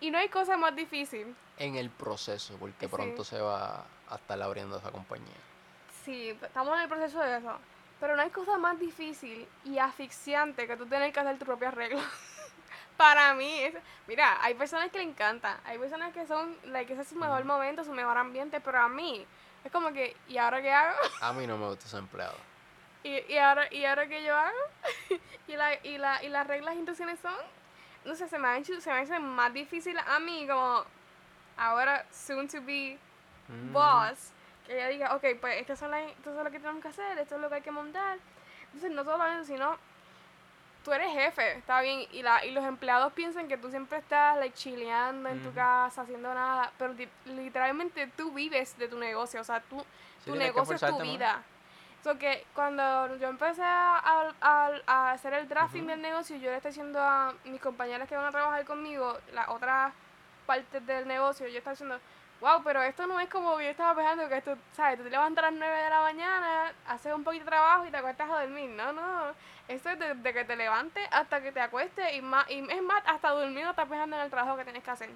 Y no hay cosa más difícil. en el proceso, porque Sí. pronto se va a estar abriendo esa compañía. Sí, estamos en el proceso de eso. Pero no hay cosa más difícil y asfixiante que tú tener que hacer tus propias reglas. <laughs> Para mí, es, mira, hay personas que le encantan, hay personas que son, like, ese es su mejor Ujú. momento, su mejor ambiente, pero a mí es como que, ¿y ahora qué hago? <laughs> A mí no me gusta ser empleado. ¿Y, y ahora, ¿y ahora qué yo hago? <laughs> y, la, y, la, y las reglas e intenciones son, no sé, se me, hecho- se me hace más difícil a mí como ahora, soon to be Mm, boss, que ella diga, ok, pues estas son las, esto es lo que tenemos que hacer, esto es lo que hay que montar. Entonces, no solo eso, sino tú eres jefe, está bien, y, la, y los empleados piensan que tú siempre estás like, chileando en tu casa, haciendo nada, pero li- literalmente tú vives de tu negocio, o sea, tú, sí tu negocio es tu más. So que cuando yo empecé a, a- a- hacer el drafting del negocio, yo le estoy diciendo a mis compañeras que van a trabajar conmigo, las otras partes del negocio, yo estaba diciendo, wow, pero esto no es como yo estaba pensando que esto, ¿sabes? Tú te levantas a las 9 de la mañana, haces un poquito de trabajo y te acuestas a dormir. No, no. Esto es desde que te levantes hasta que te acuestes y, más, y es más, hasta durmiendo estás pensando en el trabajo que tienes que hacer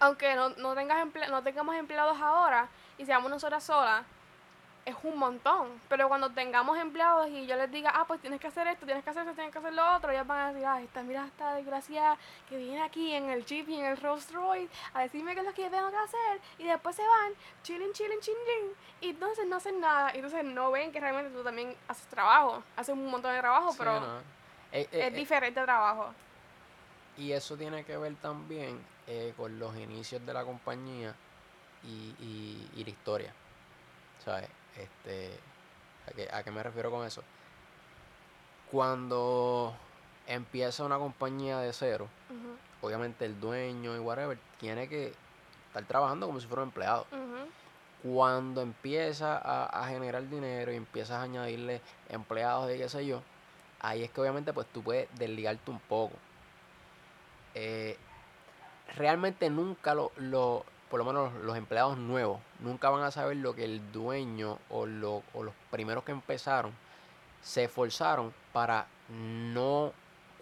aunque no, no, tengas emple- no tengamos empleados ahora y seamos nosotras solas, es un montón. Pero cuando tengamos empleados y yo les diga, ah, pues tienes que hacer esto, tienes que hacer esto, tienes que hacer lo otro, ellos van a decir, ah, esta, mira esta desgraciada que viene aquí en el Jeep y en el Rolls Royce a decirme qué es lo que yo tengo que hacer y después se van, chilling, chilling, chilling, y entonces no hacen nada. Y entonces no ven que realmente tú también haces trabajo, haces un montón de trabajo, sí, pero no. Eh, eh, es eh, diferente trabajo. Y eso tiene que ver también eh, con los inicios de la compañía y, y- y la historia. ¿Sabes? Este, ¿a, qué, ¿A qué me refiero con eso? Cuando empieza una compañía de cero, obviamente el dueño y whatever tiene que estar trabajando como si fuera un empleado. Cuando empieza a, a generar dinero y empiezas a añadirle empleados y qué sé yo, ahí es que obviamente pues tú puedes desligarte un poco. Eh, realmente nunca lo, lo- por lo menos los, los empleados nuevos, nunca van a saber lo que el dueño o, lo- o los primeros que empezaron se esforzaron para no,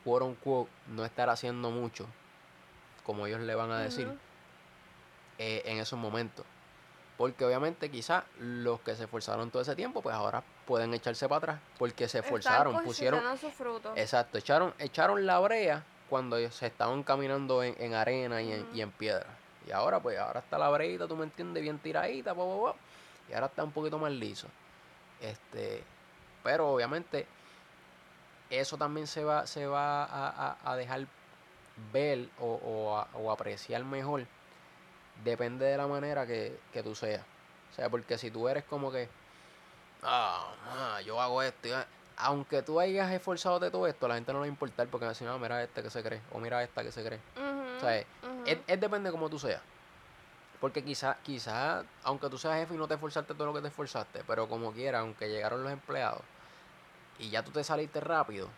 quote unquote, no estar haciendo mucho, como ellos le van a decir eh, en esos momentos. Porque obviamente quizás los que se esforzaron todo ese tiempo, pues ahora pueden echarse para atrás porque se esforzaron, pusieron, sus frutos. exacto, echaron, echaron la brea cuando ellos se estaban caminando en, en arena y en, y en piedra. Y ahora pues, ahora está la breita, tú me entiendes, bien tiradita, po, po, po, y ahora está un poquito más liso. Este, pero obviamente eso también se va, se va a, a- a dejar ver o, o a- o apreciar mejor. Depende de la manera que, que tú seas. O sea, porque si tú eres como que, ah, ah, yo hago esto, y, ah", aunque tú hayas esforzado de todo esto, a la gente no le va a importar porque va a decir, no, mira este que se cree, o mira esta que se cree. O sea. Es depende de cómo tú seas. Porque quizás, quizá, aunque tú seas jefe y no te esforzaste todo lo que te esforzaste, pero como quiera, aunque llegaron los empleados y ya tú te saliste rápido,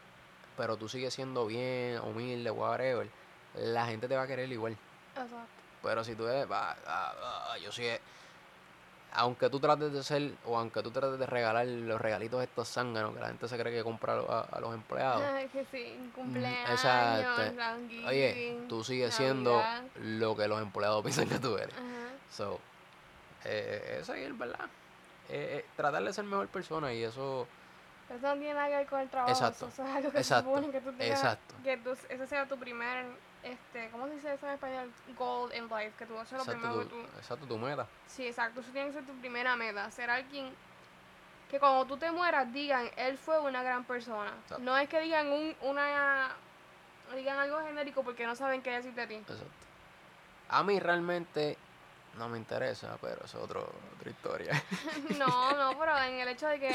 pero tú sigues siendo bien, humilde, whatever, la gente te va a querer igual. Exacto. Pero si tú eres, "Ah, ah, ah, yo soy, aunque tú trates de ser, o aunque tú trates de regalar los regalitos estos zánganos que la gente se cree que compra a, lo- a- a los empleados, Ay, que sí, cumpleaños, exacto. Oye, tú sigues siendo lo que los empleados <laughs> piensan que tú eres. Ajá. So, eh, eso es verdad. Eh, eh, tratar de ser mejor persona y eso, Eso no tiene nada que ver con el trabajo. Exacto, Eso es algo que exacto, que tú tengas, exacto. que tú, ese sea tu primer este, ¿cómo se dice eso en español? Goal in life, que tú haces lo primero que tú... exacto, tu meta. Sí, exacto, eso tiene que ser tu primera meta, ser alguien que cuando tú te mueras digan, él fue una gran persona. Exacto. No es que digan un, una, digan algo genérico porque no saben qué decir de ti. Exacto. A mí realmente no me interesa, pero es otro, otra historia. <laughs> No, no, pero en el hecho de que,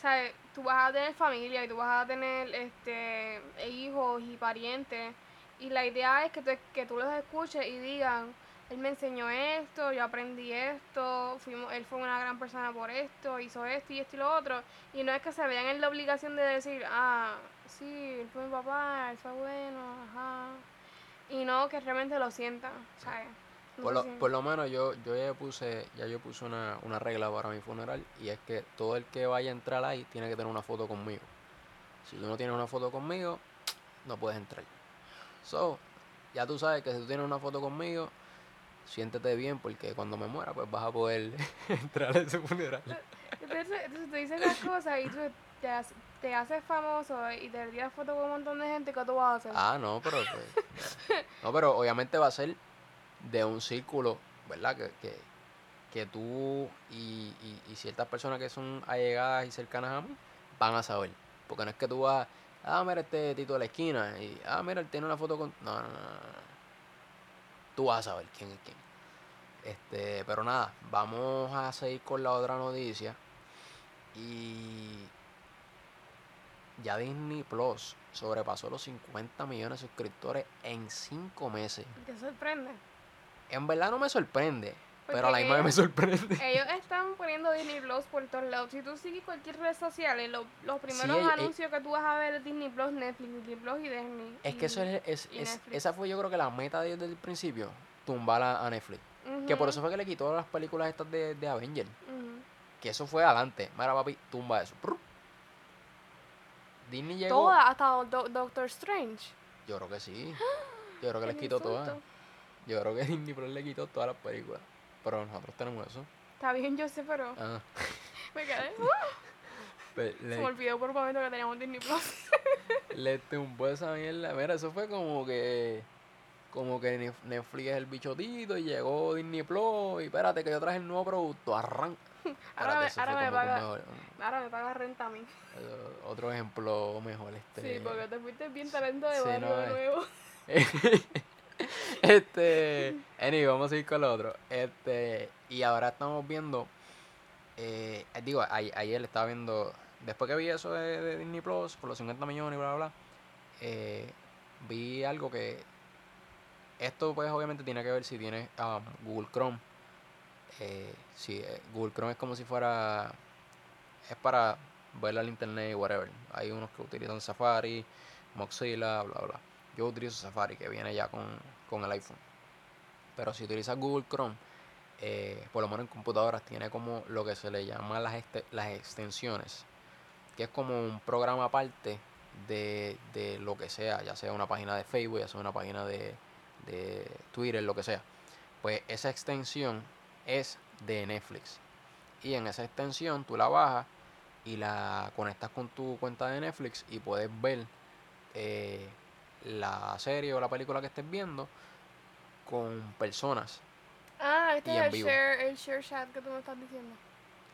¿sabes? Tú vas a tener familia y tú vas a tener este hijos y parientes. Y la idea es que tú, que tú los escuches y digan, él me enseñó esto, yo aprendí esto, fuimos, él fue una gran persona por esto, hizo esto y esto y lo otro. Y no es que se vean en la obligación de decir, ah, sí, él fue mi papá, él fue bueno, ajá. Y no que realmente lo sientan, ¿sabes? No Por lo, si- por lo menos yo, yo ya puse, ya yo puse una, una regla para mi funeral y es que todo el que vaya a entrar ahí tiene que tener una foto conmigo. Si tú no tienes una foto conmigo, no puedes entrar. So, ya tú sabes que si tú tienes una foto conmigo, siéntete bien porque cuando me muera pues vas a poder <laughs> entrar a ese funeral. Entonces, entonces tú dices las cosas y tú te, te haces famoso y te tiras fotos con un montón de gente, ¿qué tú vas a hacer? Ah, no, pero pues, <laughs> no, pero obviamente va a ser de un círculo, ¿verdad? Que, que, que tú y, y, y ciertas personas que son allegadas y cercanas a mí van a saber. Porque no es que tú vas, ah, mira este Tito de la esquina y, ah, mira, él tiene una foto con... No, no, no. Tú vas a saber quién es quién. Este, pero nada, vamos a seguir con la otra noticia. Y ya Disney Plus sobrepasó los 50 millones de suscriptores en 5 meses. ¿Te sorprende? En verdad no me sorprende, pero a la misma me sorprende. <laughs> Ellos están poniendo Disney Plus por todos lados. Si tú sigues cualquier red social, en lo- los primeros eh, anuncios que tú vas a ver es Disney Plus, Netflix, Disney Plus y Disney. Es que eso es, es- es- esa fue yo creo que la meta de- desde el principio, tumbar a, a Netflix. Que por eso fue que le quitó las películas estas de, de Avenger. ujú. Que eso fue adelante. Mira papi, tumba eso. Disney llegó. Todas, hasta Do- Doctor Strange. Yo creo que sí. <gasps> Yo creo que les quitó todas. Yo creo que <laughs> Disney Plus le quitó todas las películas. Pero nosotros tenemos eso. Está bien, yo sé, pero Ah, <laughs> me quedé. <laughs> pe- Se me olvidó por un momento que teníamos Disney Plus. <laughs> le tumbó esa mierda. Mira, eso fue como que. Como que Netflix es el bichotito y llegó Disney Plus. Y espérate, que yo traje el nuevo producto. Arranca. Ahora me- ahora me paga- mejor. Ahora me pagas renta a mí. Otro ejemplo mejor. Este. Sí, porque te fuiste bien talento de Sí, barrio no, de eh. nuevo. Este, anyway, vamos a ir con lo otro. Este, y ahora estamos viendo, eh, eh, digo, a- ayer estaba viendo, después que vi eso de, Disney Plus, por los 50 millones y bla, bla, bla, eh, vi algo que, esto pues obviamente tiene que ver si tienes ah, Google Chrome. Si eh, Google Chrome es como si fuera, es para ver al internet y whatever. Hay unos que utilizan Safari, Mozilla, bla, bla. Yo utilizo Safari, que viene ya con, con el iPhone. Pero si utilizas Google Chrome, eh, por lo menos en computadoras, tiene como lo que se le llama las, este- las extensiones, que es como un programa aparte de, de lo que sea, ya sea una página de Facebook, ya sea una página de, de Twitter, lo que sea. Pues esa extensión es de Netflix. Y en esa extensión tú la bajas y la conectas con tu cuenta de Netflix y puedes ver eh, la serie o la película que estés viendo con personas. Ah, este Y es en el vivo. share, el share chat que tú me estás diciendo.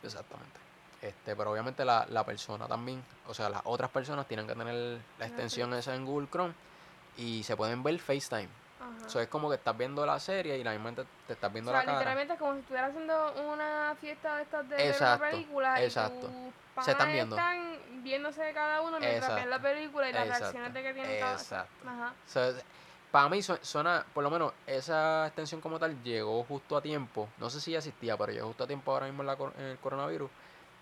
Exactamente. Este, pero obviamente la, la persona también, o sea, las otras personas tienen que tener la extensión esa en Google Chrome y se pueden ver FaceTime. Ajá. Eso es como que estás viendo la serie y la misma te, te estás o viendo sea, la cara. literalmente es como si estuvieras haciendo una fiesta de estas de Exacto, una película exacto. y tus Se están viendo. están viéndose cada uno mientras ven la película y las exacto, reacciones de que tienen cada exacto. Ajá. Para mí su- suena, por lo menos esa extensión como tal llegó justo a tiempo. No sé si ya existía, pero llegó justo a tiempo ahora mismo en, la en el coronavirus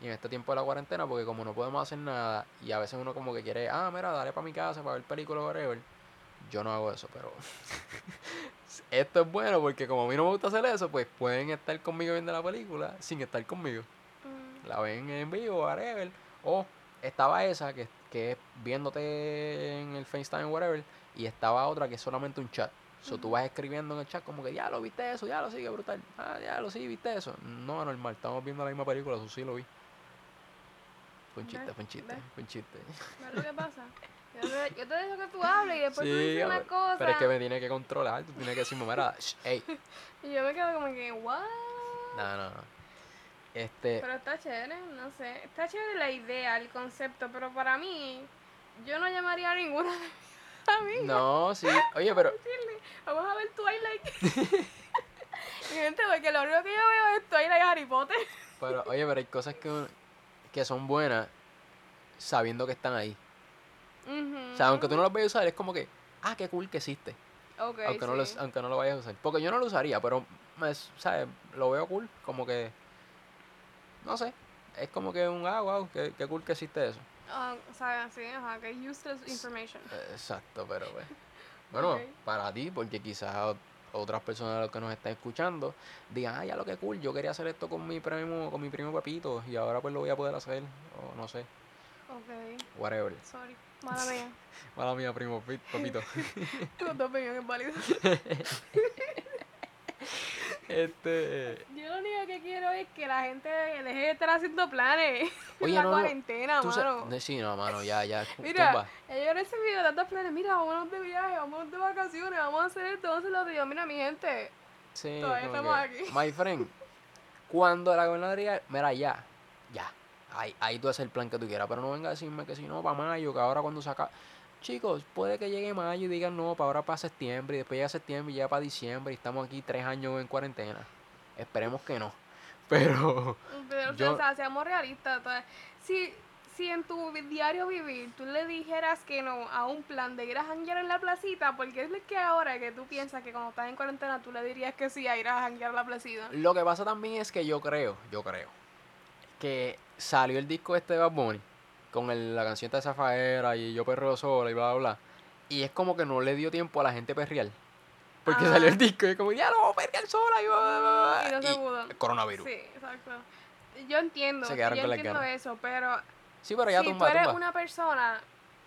y en este tiempo de la cuarentena, porque como no podemos hacer nada y a veces uno como que quiere, ah, mira, dale para mi casa para ver películas o whatever. Yo no hago eso, pero <laughs> esto es bueno porque como a mí no me gusta hacer eso, pues pueden estar conmigo viendo la película sin estar conmigo. Mm. La ven en vivo, whatever. O estaba esa que, que es viéndote en el FaceTime, whatever. Y estaba otra que es solamente un chat. So, tú vas escribiendo en el chat como que ya lo viste eso, ya lo sigue brutal. Ah, ya lo sí, viste eso. No, normal, estamos viendo la misma película, eso sí lo vi. Fue un chiste, fue un chiste, fue un chiste. ¿Ves lo que pasa? <laughs> Yo te, dejo que tú hables y después tú dices una cosa. pero es que me tiene que controlar, tú tienes que decirme, mira, ey. <laughs> Y yo me quedo como que, what? No, no, no. Este, Pero está chévere, no sé. Está chévere la idea, el concepto, pero para mí, yo no llamaría a ninguna de mis <laughs> amigas. no, sí, oye, pero, <laughs> Vamos a ver Twilight. gente, porque lo único que yo veo es Twilight y Harry Potter. pero, oye, pero hay cosas que, que son buenas sabiendo que están ahí. O sea, aunque tú no los vayas a usar, es como que, ah, qué cool que existe. Aunque, no lo, aunque no lo vayas a usar. Porque yo no lo usaría, pero, ¿sabes? Lo veo cool, como que, no sé, es como que un, ah, wow, qué, qué cool que existe eso. O sea, sí, ajá, que useless information. Eh, Exacto, pero pues. Bueno, para ti, porque quizás ot- otras personas que nos están escuchando digan, ah, ya lo que cool, yo quería hacer esto con mi primo, con mi primo Pepito, y ahora pues lo voy a poder hacer, o no sé, Ok, whatever. sorry. Mala mía. <laughs> Mala mía, primo Pepito. Los <laughs> dos opiniones válidas. <laughs> este. Yo lo único que quiero es que la gente deje de estar haciendo planes. Oye, en la no, cuarentena, mano. no, Sí, no, mano, ya, ya. Mira, yo he recibido tantos planes. Mira, vámonos de viaje, vámonos de vacaciones, vamos a hacer esto, vamos a hacer lo otro. Mira, mi gente, Sí, todavía estamos que, aquí. My friend, cuando la gobernadoría, mira, ya, ya. Ahí, ahí tú haces el plan que tú quieras, pero no venga a decirme que si no, para mayo, que ahora cuando saca. Chicos, puede que llegue mayo y digan no, para ahora para septiembre, y después llega septiembre y llega para diciembre, y estamos aquí tres años en cuarentena. Esperemos que no. <laughs> Pero, pero, Yo- o sea, seamos realistas. Si, si en tu diario vivir tú le dijeras que no a un plan de ir a janguear en la placita, porque es que ahora que tú piensas que cuando estás en cuarentena tú le dirías que sí a ir a janguear a la placita. lo que pasa también es que yo creo, yo creo, que salió el disco este de Bad Bunny, con el- la canción de Zafaera y Yo Perreo Sola y bla, bla, bla. Y es como que no le dio tiempo a la gente perrear. Porque Ah. salió el disco y es como, ya no vamos a perrear sola. Y, bla, bla, bla, Y no se y pudo. el coronavirus. Sí, exacto. Yo entiendo, yo entiendo eso, pero Sí, pero ya si tumba, tú eres tumba. una persona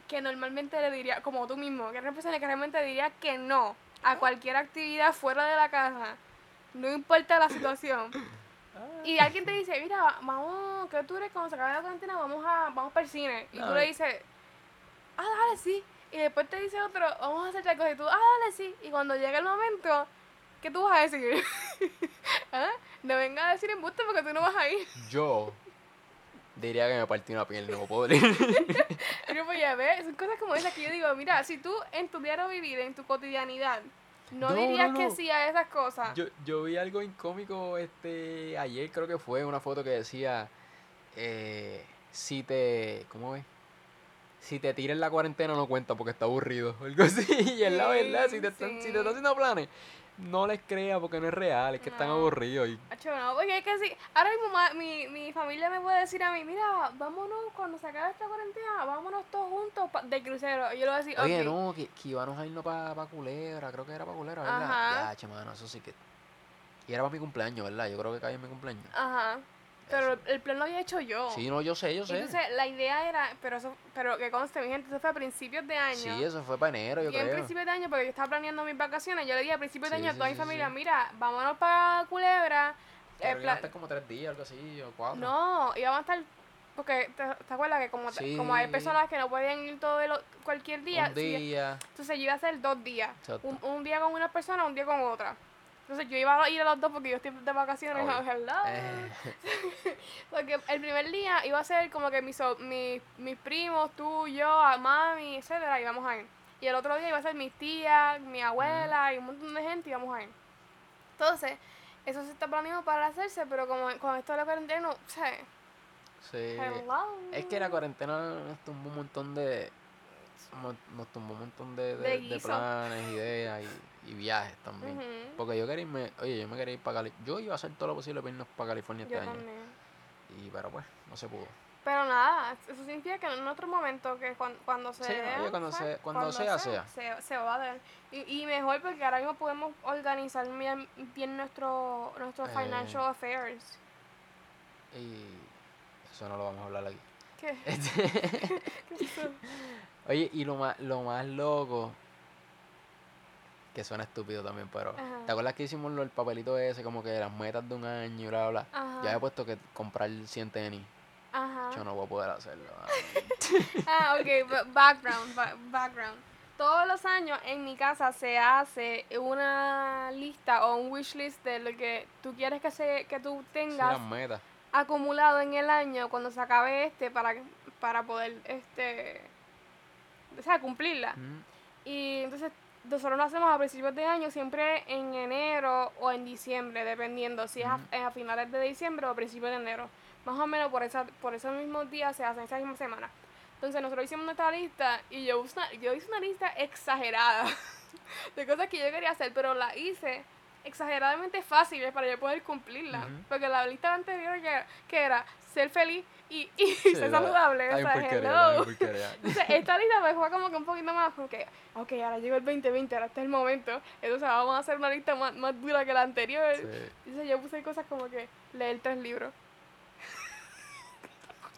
que normalmente le diría, como tú mismo, que eres una persona que realmente diría que no a cualquier actividad fuera de la casa, no importa la situación, y alguien te dice, mira, vamos, que tú eres cuando se acabe la cuarentena, vamos a, vamos para el cine, y tú No, le dices, ah, dale, sí, y después te dice otro, vamos a hacer tal cosa, y tú, ah, dale, sí, y cuando llega el momento, ¿qué tú vas a decir? <laughs> ¿Ah? No vengas a decir embuste porque tú no vas a ir. Yo diría que me partí una piel, no puedo <laughs> ir. Pero pues ya ves, son cosas como esas que yo digo, mira, si tú en tu diario vivir, en tu cotidianidad, no, No, dirías no, que sí a esas cosas. yo, yo vi algo incómico este ayer, creo que fue una foto que decía, eh, si te, ¿cómo es? Si te tiras la cuarentena no cuenta porque está aburrido. o <laughs> Algo así. Y es la Sí, verdad, si te, están, si te están haciendo planes, no les creas porque no es real, es que están No. aburridos. Y, Acho, no, porque es que sí, ahora mismo mi, mi familia me puede decir a mí, mira, vámonos cuando se acabe esta cuarentena, vámonos todos juntos pa- de crucero. Y yo le voy a decir, Oye, ok. no, que, que íbamos a irnos para Culebra, creo que era para Culebra, ¿verdad? Ajá. Ya, che, mano, eso sí que... Y era para mi cumpleaños, ¿verdad? Yo creo que caía en mi cumpleaños. Ajá. Pero el plan lo había hecho yo. Sí, no, yo sé, yo sé. Entonces, la idea era, pero eso, pero que conste, mi gente, eso fue a principios de año. Sí, eso fue para enero, yo y en creo. principios de año, porque yo estaba planeando mis vacaciones, yo le dije a principios de Sí, año a toda sí, mi familia, mira, vámonos para Culebra. Pero eh, iban a pla- estar como tres días, algo así, o cuatro. no, íbamos a estar, porque te, ¿te acuerdas que como, como hay personas que no podían ir todo el cualquier día, Un sí, día. entonces yo iba a hacer dos días, un día con una persona, un día con otra. Entonces yo iba a ir a los dos porque yo estoy de vacaciones, <laughs> hello. Eh, <laughs> Porque el primer día iba a ser como que mis, mis, mis primos, tú, yo, a mami, etcétera, íbamos a ir. Y el otro día iba a ser mis tías, mi abuela y un montón de gente íbamos a ir. Entonces, eso se está planeando para hacerse, pero como con esto de la cuarentena, o sea, sí. hello. Es que la cuarentena nos tumbó un montón de. Nos tumbó un montón de, De de, planes, ideas y, y viajes también. Porque yo quería irme. Oye, yo me quería ir para California. Yo iba a hacer todo lo posible para irnos para California este Yo año. también. Y pero pues, no se pudo. Pero nada, eso significa que en otro momento, que cuando, cuando se Sí, no, dé, oye, cuando ¿sabes? se- cuando sea, sea. Se, se va a dar. Y, y mejor porque ahora mismo podemos organizar bien, bien nuestro, nuestro Eh. financial affairs. Y eso no lo vamos a hablar aquí. ¿Qué? Este, <laughs> <laughs> ¿Qué? Oye, y lo más, lo más loco, que suena estúpido también, pero Ajá. ¿te acuerdas que hicimos el papelito ese, como que las metas de un año bla, bla, bla? Ajá. Yo había puesto que comprar 100 tenis Ajá. Yo no voy a poder hacerlo. <laughs> Ah, ok, ba- background, ba- background. Todos los años en mi casa se hace una lista o un wish list de lo que tú quieres que, se, que tú Sí, tengas las metas. acumulado en el año cuando se acabe este para, para poder, este, o sea, cumplirla. Mm, Y entonces nosotros lo hacemos a principios de año, siempre en enero o en diciembre, dependiendo si es a, Ujú. es a finales de diciembre o a principios de enero. Más o menos por, esa, por esos mismos días se hacen esa misma semana. Entonces nosotros hicimos nuestra lista y yo, una- yo hice una lista exagerada <laughs> de cosas que yo quería hacer, pero la hice exageradamente fáciles para yo poder cumplirla. Ujú. Porque la lista anterior que, que era ser feliz y, y <laughs> sí, ser saludable. <laughs> o sea, hello. Entonces, esta lista me fue como que un poquito más, como que, ok, ahora llegó el 2020, ahora este es el momento. Entonces, vamos a hacer una lista más, más dura que la anterior. Sí. Entonces, yo puse cosas como que leer tres libros, <laughs>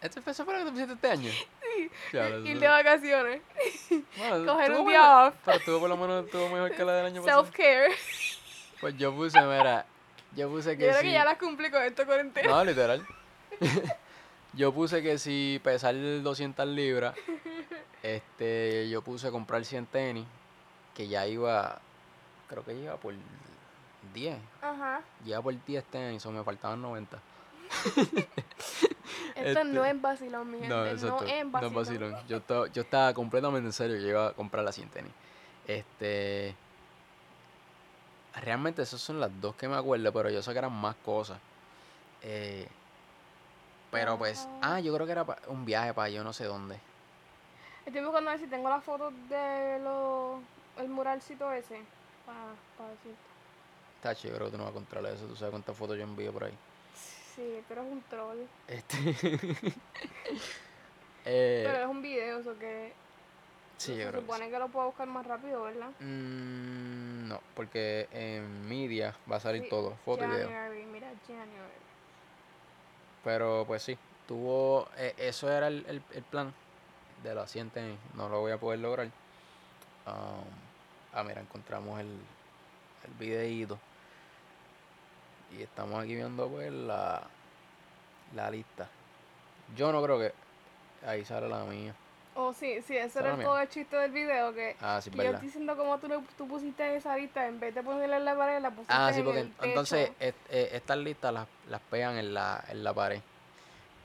¿Este fue eso fue lo que te pusiste este año? Sí. ir de vacaciones, Bueno, coger un día off. Pero estuvo por lo menos estuvo mejor que la del año pasado. self-care. Pues yo puse, mira, yo puse Yo que creo sí. que ya las cumplí con esto cuarentena. No, literal. Yo puse que si pesar 200 libras, <laughs> este, yo puse comprar 100 tenis, que ya iba, creo que iba por 10, Ajá. iba por 10 tenis, o me faltaban 90. <laughs> Esto no Este, es vacilón, mi gente. No, No, exacto, es no vacilón. es vacilón. Yo estaba, yo estaba completamente en serio, yo iba a comprar las 100 tenis. Este, realmente esas son las dos que me acuerdo, pero yo sé que eran más cosas. Eh, pero pues, ah, yo creo que era un viaje para yo no sé dónde. Estoy buscando a ver si tengo las fotos de lo, el muralcito ese. Para, para decirte. Tacho, yo creo que tú no vas a controlar eso, tú sabes cuántas fotos yo envío por ahí. Sí, pero es un troll. Este. <laughs> <laughs> eh, Pero es un video, eso que sí, se yo creo que supone sí. que lo puedo buscar más rápido, ¿verdad? Mm, no, porque en media va a salir Sí, todo, foto y video. Mira, January. Pero pues sí, tuvo. eh, eso era el, el, el plan de la 100 tenis. No lo voy a poder lograr. Um, ah, mira, encontramos el, el videíto. Y estamos aquí viendo pues la, la lista. Yo no creo que. Ahí sale la mía. Oh, sí, sí, eso era todo el chiste del video, que, Ah, sí, que yo diciendo como tú, tú pusiste esa lista, en vez de ponerla en la pared, la pusiste Ah, sí, en porque el entonces eh, estas listas las, las pegan en la, en la pared.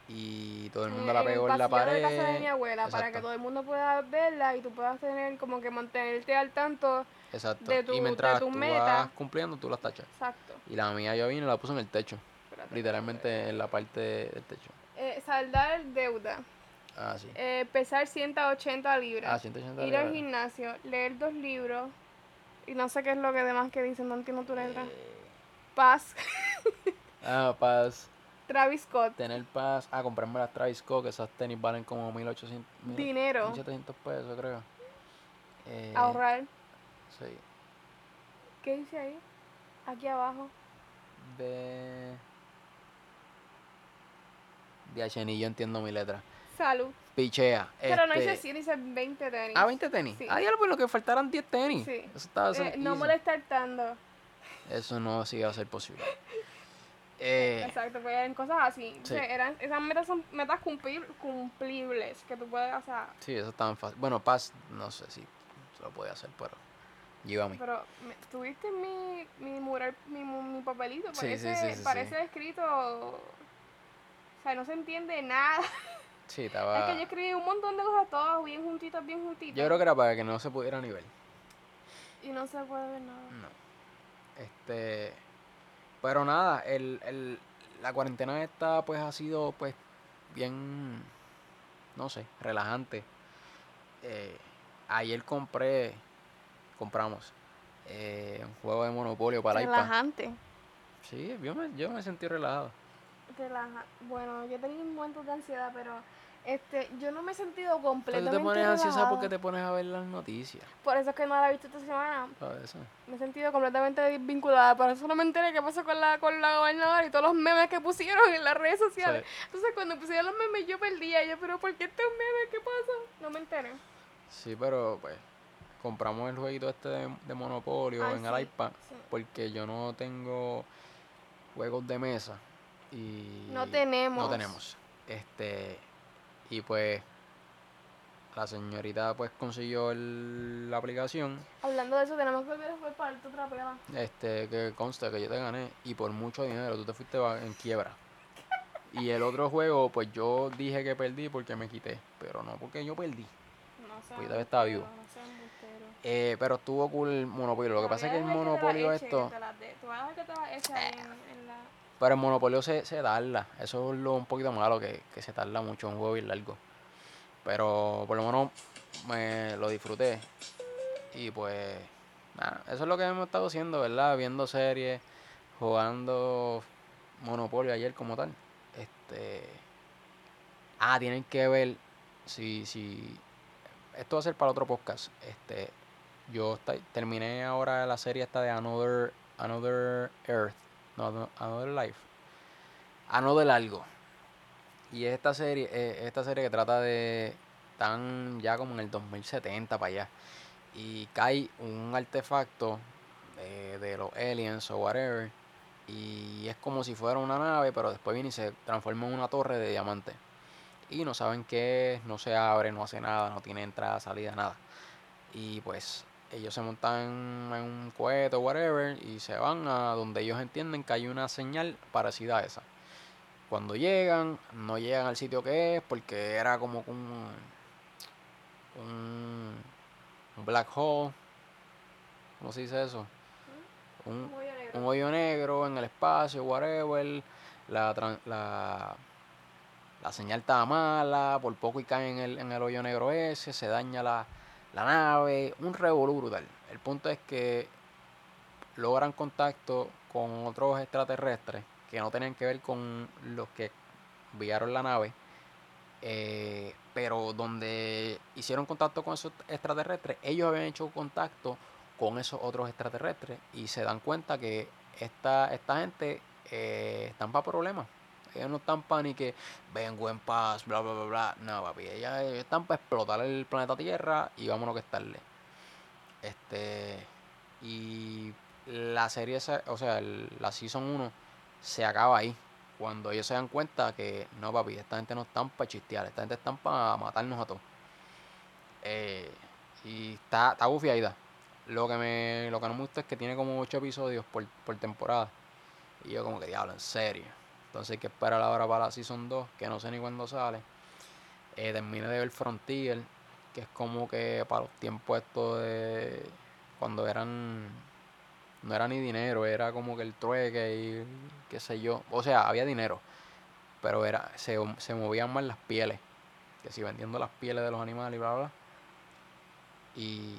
Y todo el mundo la pegó en la pared. de casa de mi abuela, para que todo el mundo pueda verla y tú puedas tener, como que mantenerte al tanto. Exacto. de tu- y de mientras tu tú meta. vas cumpliendo, tú las tachas. Exacto. Y la mía yo vine y la puse en el techo. Espérate. Literalmente en la parte del techo. Eh, saldar deuda, Ah, sí. eh, pesar 180 libras, Ah, 180 ir al gimnasio, leer dos libros, y no sé qué es lo que demás que dicen, no entiendo tu letra. Eh, Paz, <laughs> ah, paz. Travis Scott, Tener paz. Ah, comprarme las Travis Scott, que esas tenis valen como 1800. mil- dinero, 1700 pesos, creo. Eh, ahorrar. Sí. ¿Qué dice ahí? Aquí abajo. De. De H, ni yo entiendo mi letra. Salud. Pichea. Pero no dice 100, dice 20 tenis. Ah, 20 tenis. Sí. Ah, ya por lo que faltaran 10 tenis. Sí. Eso estaba Eh, no molestar tanto. Eso no sí va a ser posible. <laughs> Eh, Exacto, pues eran cosas así. Sí. Eran, esas metas son metas cumplir, cumplibles que tú puedes hacer. sí, eso estaba fácil. Bueno, Paz, no sé si se lo puede hacer, pero mí. Pero, ¿tuviste mi, mi mural, mi, mi papelito? Parece, sí, sí, sí. parece escrito... O sea, no se entiende nada. <laughs> Sí, Es estaba. que yo escribí un montón de cosas todas bien juntitas, bien juntitas. Yo creo que era para que no se pudiera nivel. Y no se puede ver nada. No. Este. Pero nada, el, el, la cuarentena esta pues ha sido pues bien, no sé, relajante. Eh, ayer compré, compramos eh, un juego de Monopolio para el iPad. Relajante. Sí, yo me, yo me sentí relajado. Relaja. Bueno, yo tenía un momento de ansiedad, pero este, yo no me he sentido Pero completamente tú te pones ansiosa porque te pones a ver las noticias. Por eso es que no la he visto esta semana. ¿sabes? Eso. Me he sentido completamente vinculada. Por eso no me enteré qué pasó con la, con la gobernadora y todos los memes que pusieron en las redes sociales. Entonces, cuando pusieron los memes, yo perdía. Yo, pero ¿por qué estos memes? ¿Qué pasa? No me enteré. Sí, pero pues compramos el jueguito este de, de Monopolio Ah, en el sí, iPad sí. porque yo no tengo juegos de mesa y No tenemos. no tenemos. Este, y pues la señorita pues consiguió el- la aplicación. Hablando de eso, tenemos que volver después para darte otra pela. Este, que consta que yo te gané y por mucho dinero tú te fuiste en quiebra. Y el otro juego, pues yo dije que perdí porque me quité, pero no porque yo perdí. No sé. Pues todavía estaba vivo. No. Eh, pero estuvo cool el Monopolio. Lo que pasa es que el eche, esto, que te la dé. Tú vas a dejar que te la eche ahí en, en la... pero el Monopolio se, se tarda. Eso es lo un poquito malo, que, que se tarda mucho, un juego bien largo. Pero por lo menos me lo disfruté. Y pues, nada, eso es lo que hemos estado haciendo, ¿verdad? Viendo series, jugando Monopolio ayer como tal. Este. Ah, tienen que ver si, si. Esto va a ser para otro podcast. Este. Yo terminé ahora la serie esta de Another, Another Earth. No, no, Another Life. Another algo. Y es esta serie, eh, esta serie que trata de. Están ya como en el 2070 para allá. Y cae un artefacto de, de los aliens o whatever. Y es como si fuera una nave, pero después viene y se transforma en una torre de diamante. Y no saben qué es, no se abre, no hace nada, no tiene entrada, salida, nada. Y pues ellos se montan en un cohete o whatever y se van a donde ellos entienden que hay una señal parecida a esa. Cuando llegan, no llegan al sitio que es porque era como un, un, un black hole. ¿Cómo se dice eso? Un, Un hoyo negro. un hoyo negro en el espacio, whatever. La, la, la señal estaba mala, por poco y cae en el, en el hoyo negro ese, se daña la, la nave, un revolú brutal. El punto es que logran contacto con otros extraterrestres que no tenían que ver con los que enviaron la nave, eh, pero donde hicieron contacto con esos extraterrestres, ellos habían hecho contacto con esos otros extraterrestres y se dan cuenta que esta, esta gente eh, están para problemas. Ellos no están para ni que vengo en paz, bla, bla, bla, bla. No, papi, ellas ellos están para explotar el planeta Tierra y vámonos que estarle. Este. Y la serie, se- o sea, la Season 1 se acaba ahí. Cuando ellos se dan cuenta que no, papi, esta gente no están para chistear, esta gente están para matarnos a todos. Eh, y está, está bufiadita. Lo que me, lo que no me gusta es que tiene como 8 episodios por, por temporada. Y yo como que diablo, en serio. Entonces hay que esperar ahora para la Season 2, que no sé ni cuándo sale. Eh, terminé de ver Frontier, que es como que para los tiempos estos de cuando eran no era ni dinero, era como que el trueque y qué sé yo. O sea, había dinero, pero era se, se movían más las pieles. Que si vendiendo las pieles de los animales y bla, bla, bla. Y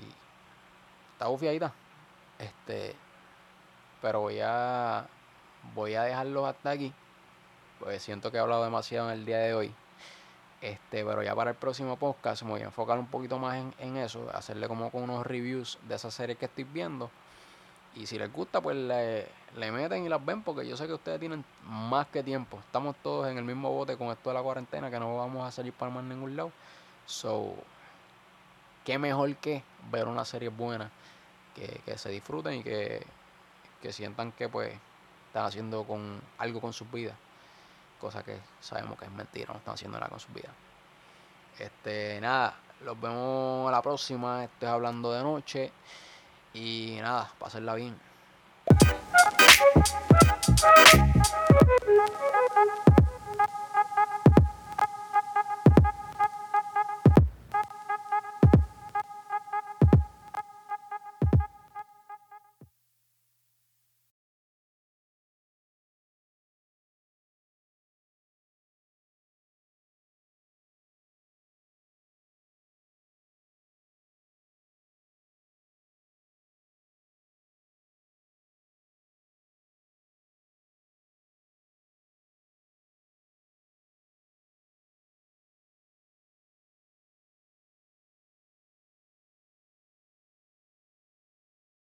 está bufiadita. Este, pero voy a voy a dejarlos hasta aquí. Pues siento que he hablado demasiado en el día de hoy. Este, pero ya para el próximo podcast me voy a enfocar un poquito más en, en eso, hacerle como con unos reviews de esa serie que estoy viendo. Y si les gusta, pues le, le meten y las ven, porque yo sé que ustedes tienen más que tiempo. Estamos todos en el mismo bote con esto de la cuarentena, que no vamos a salir para más ningún lado. So, qué mejor que ver una serie buena, que, que se disfruten y que, que sientan que pues están haciendo con algo con sus vidas. Cosa que sabemos que es mentira, no están haciendo nada con sus vidas. Este, nada, los vemos a la próxima. Estoy hablando de noche. Y nada, pasarla bien.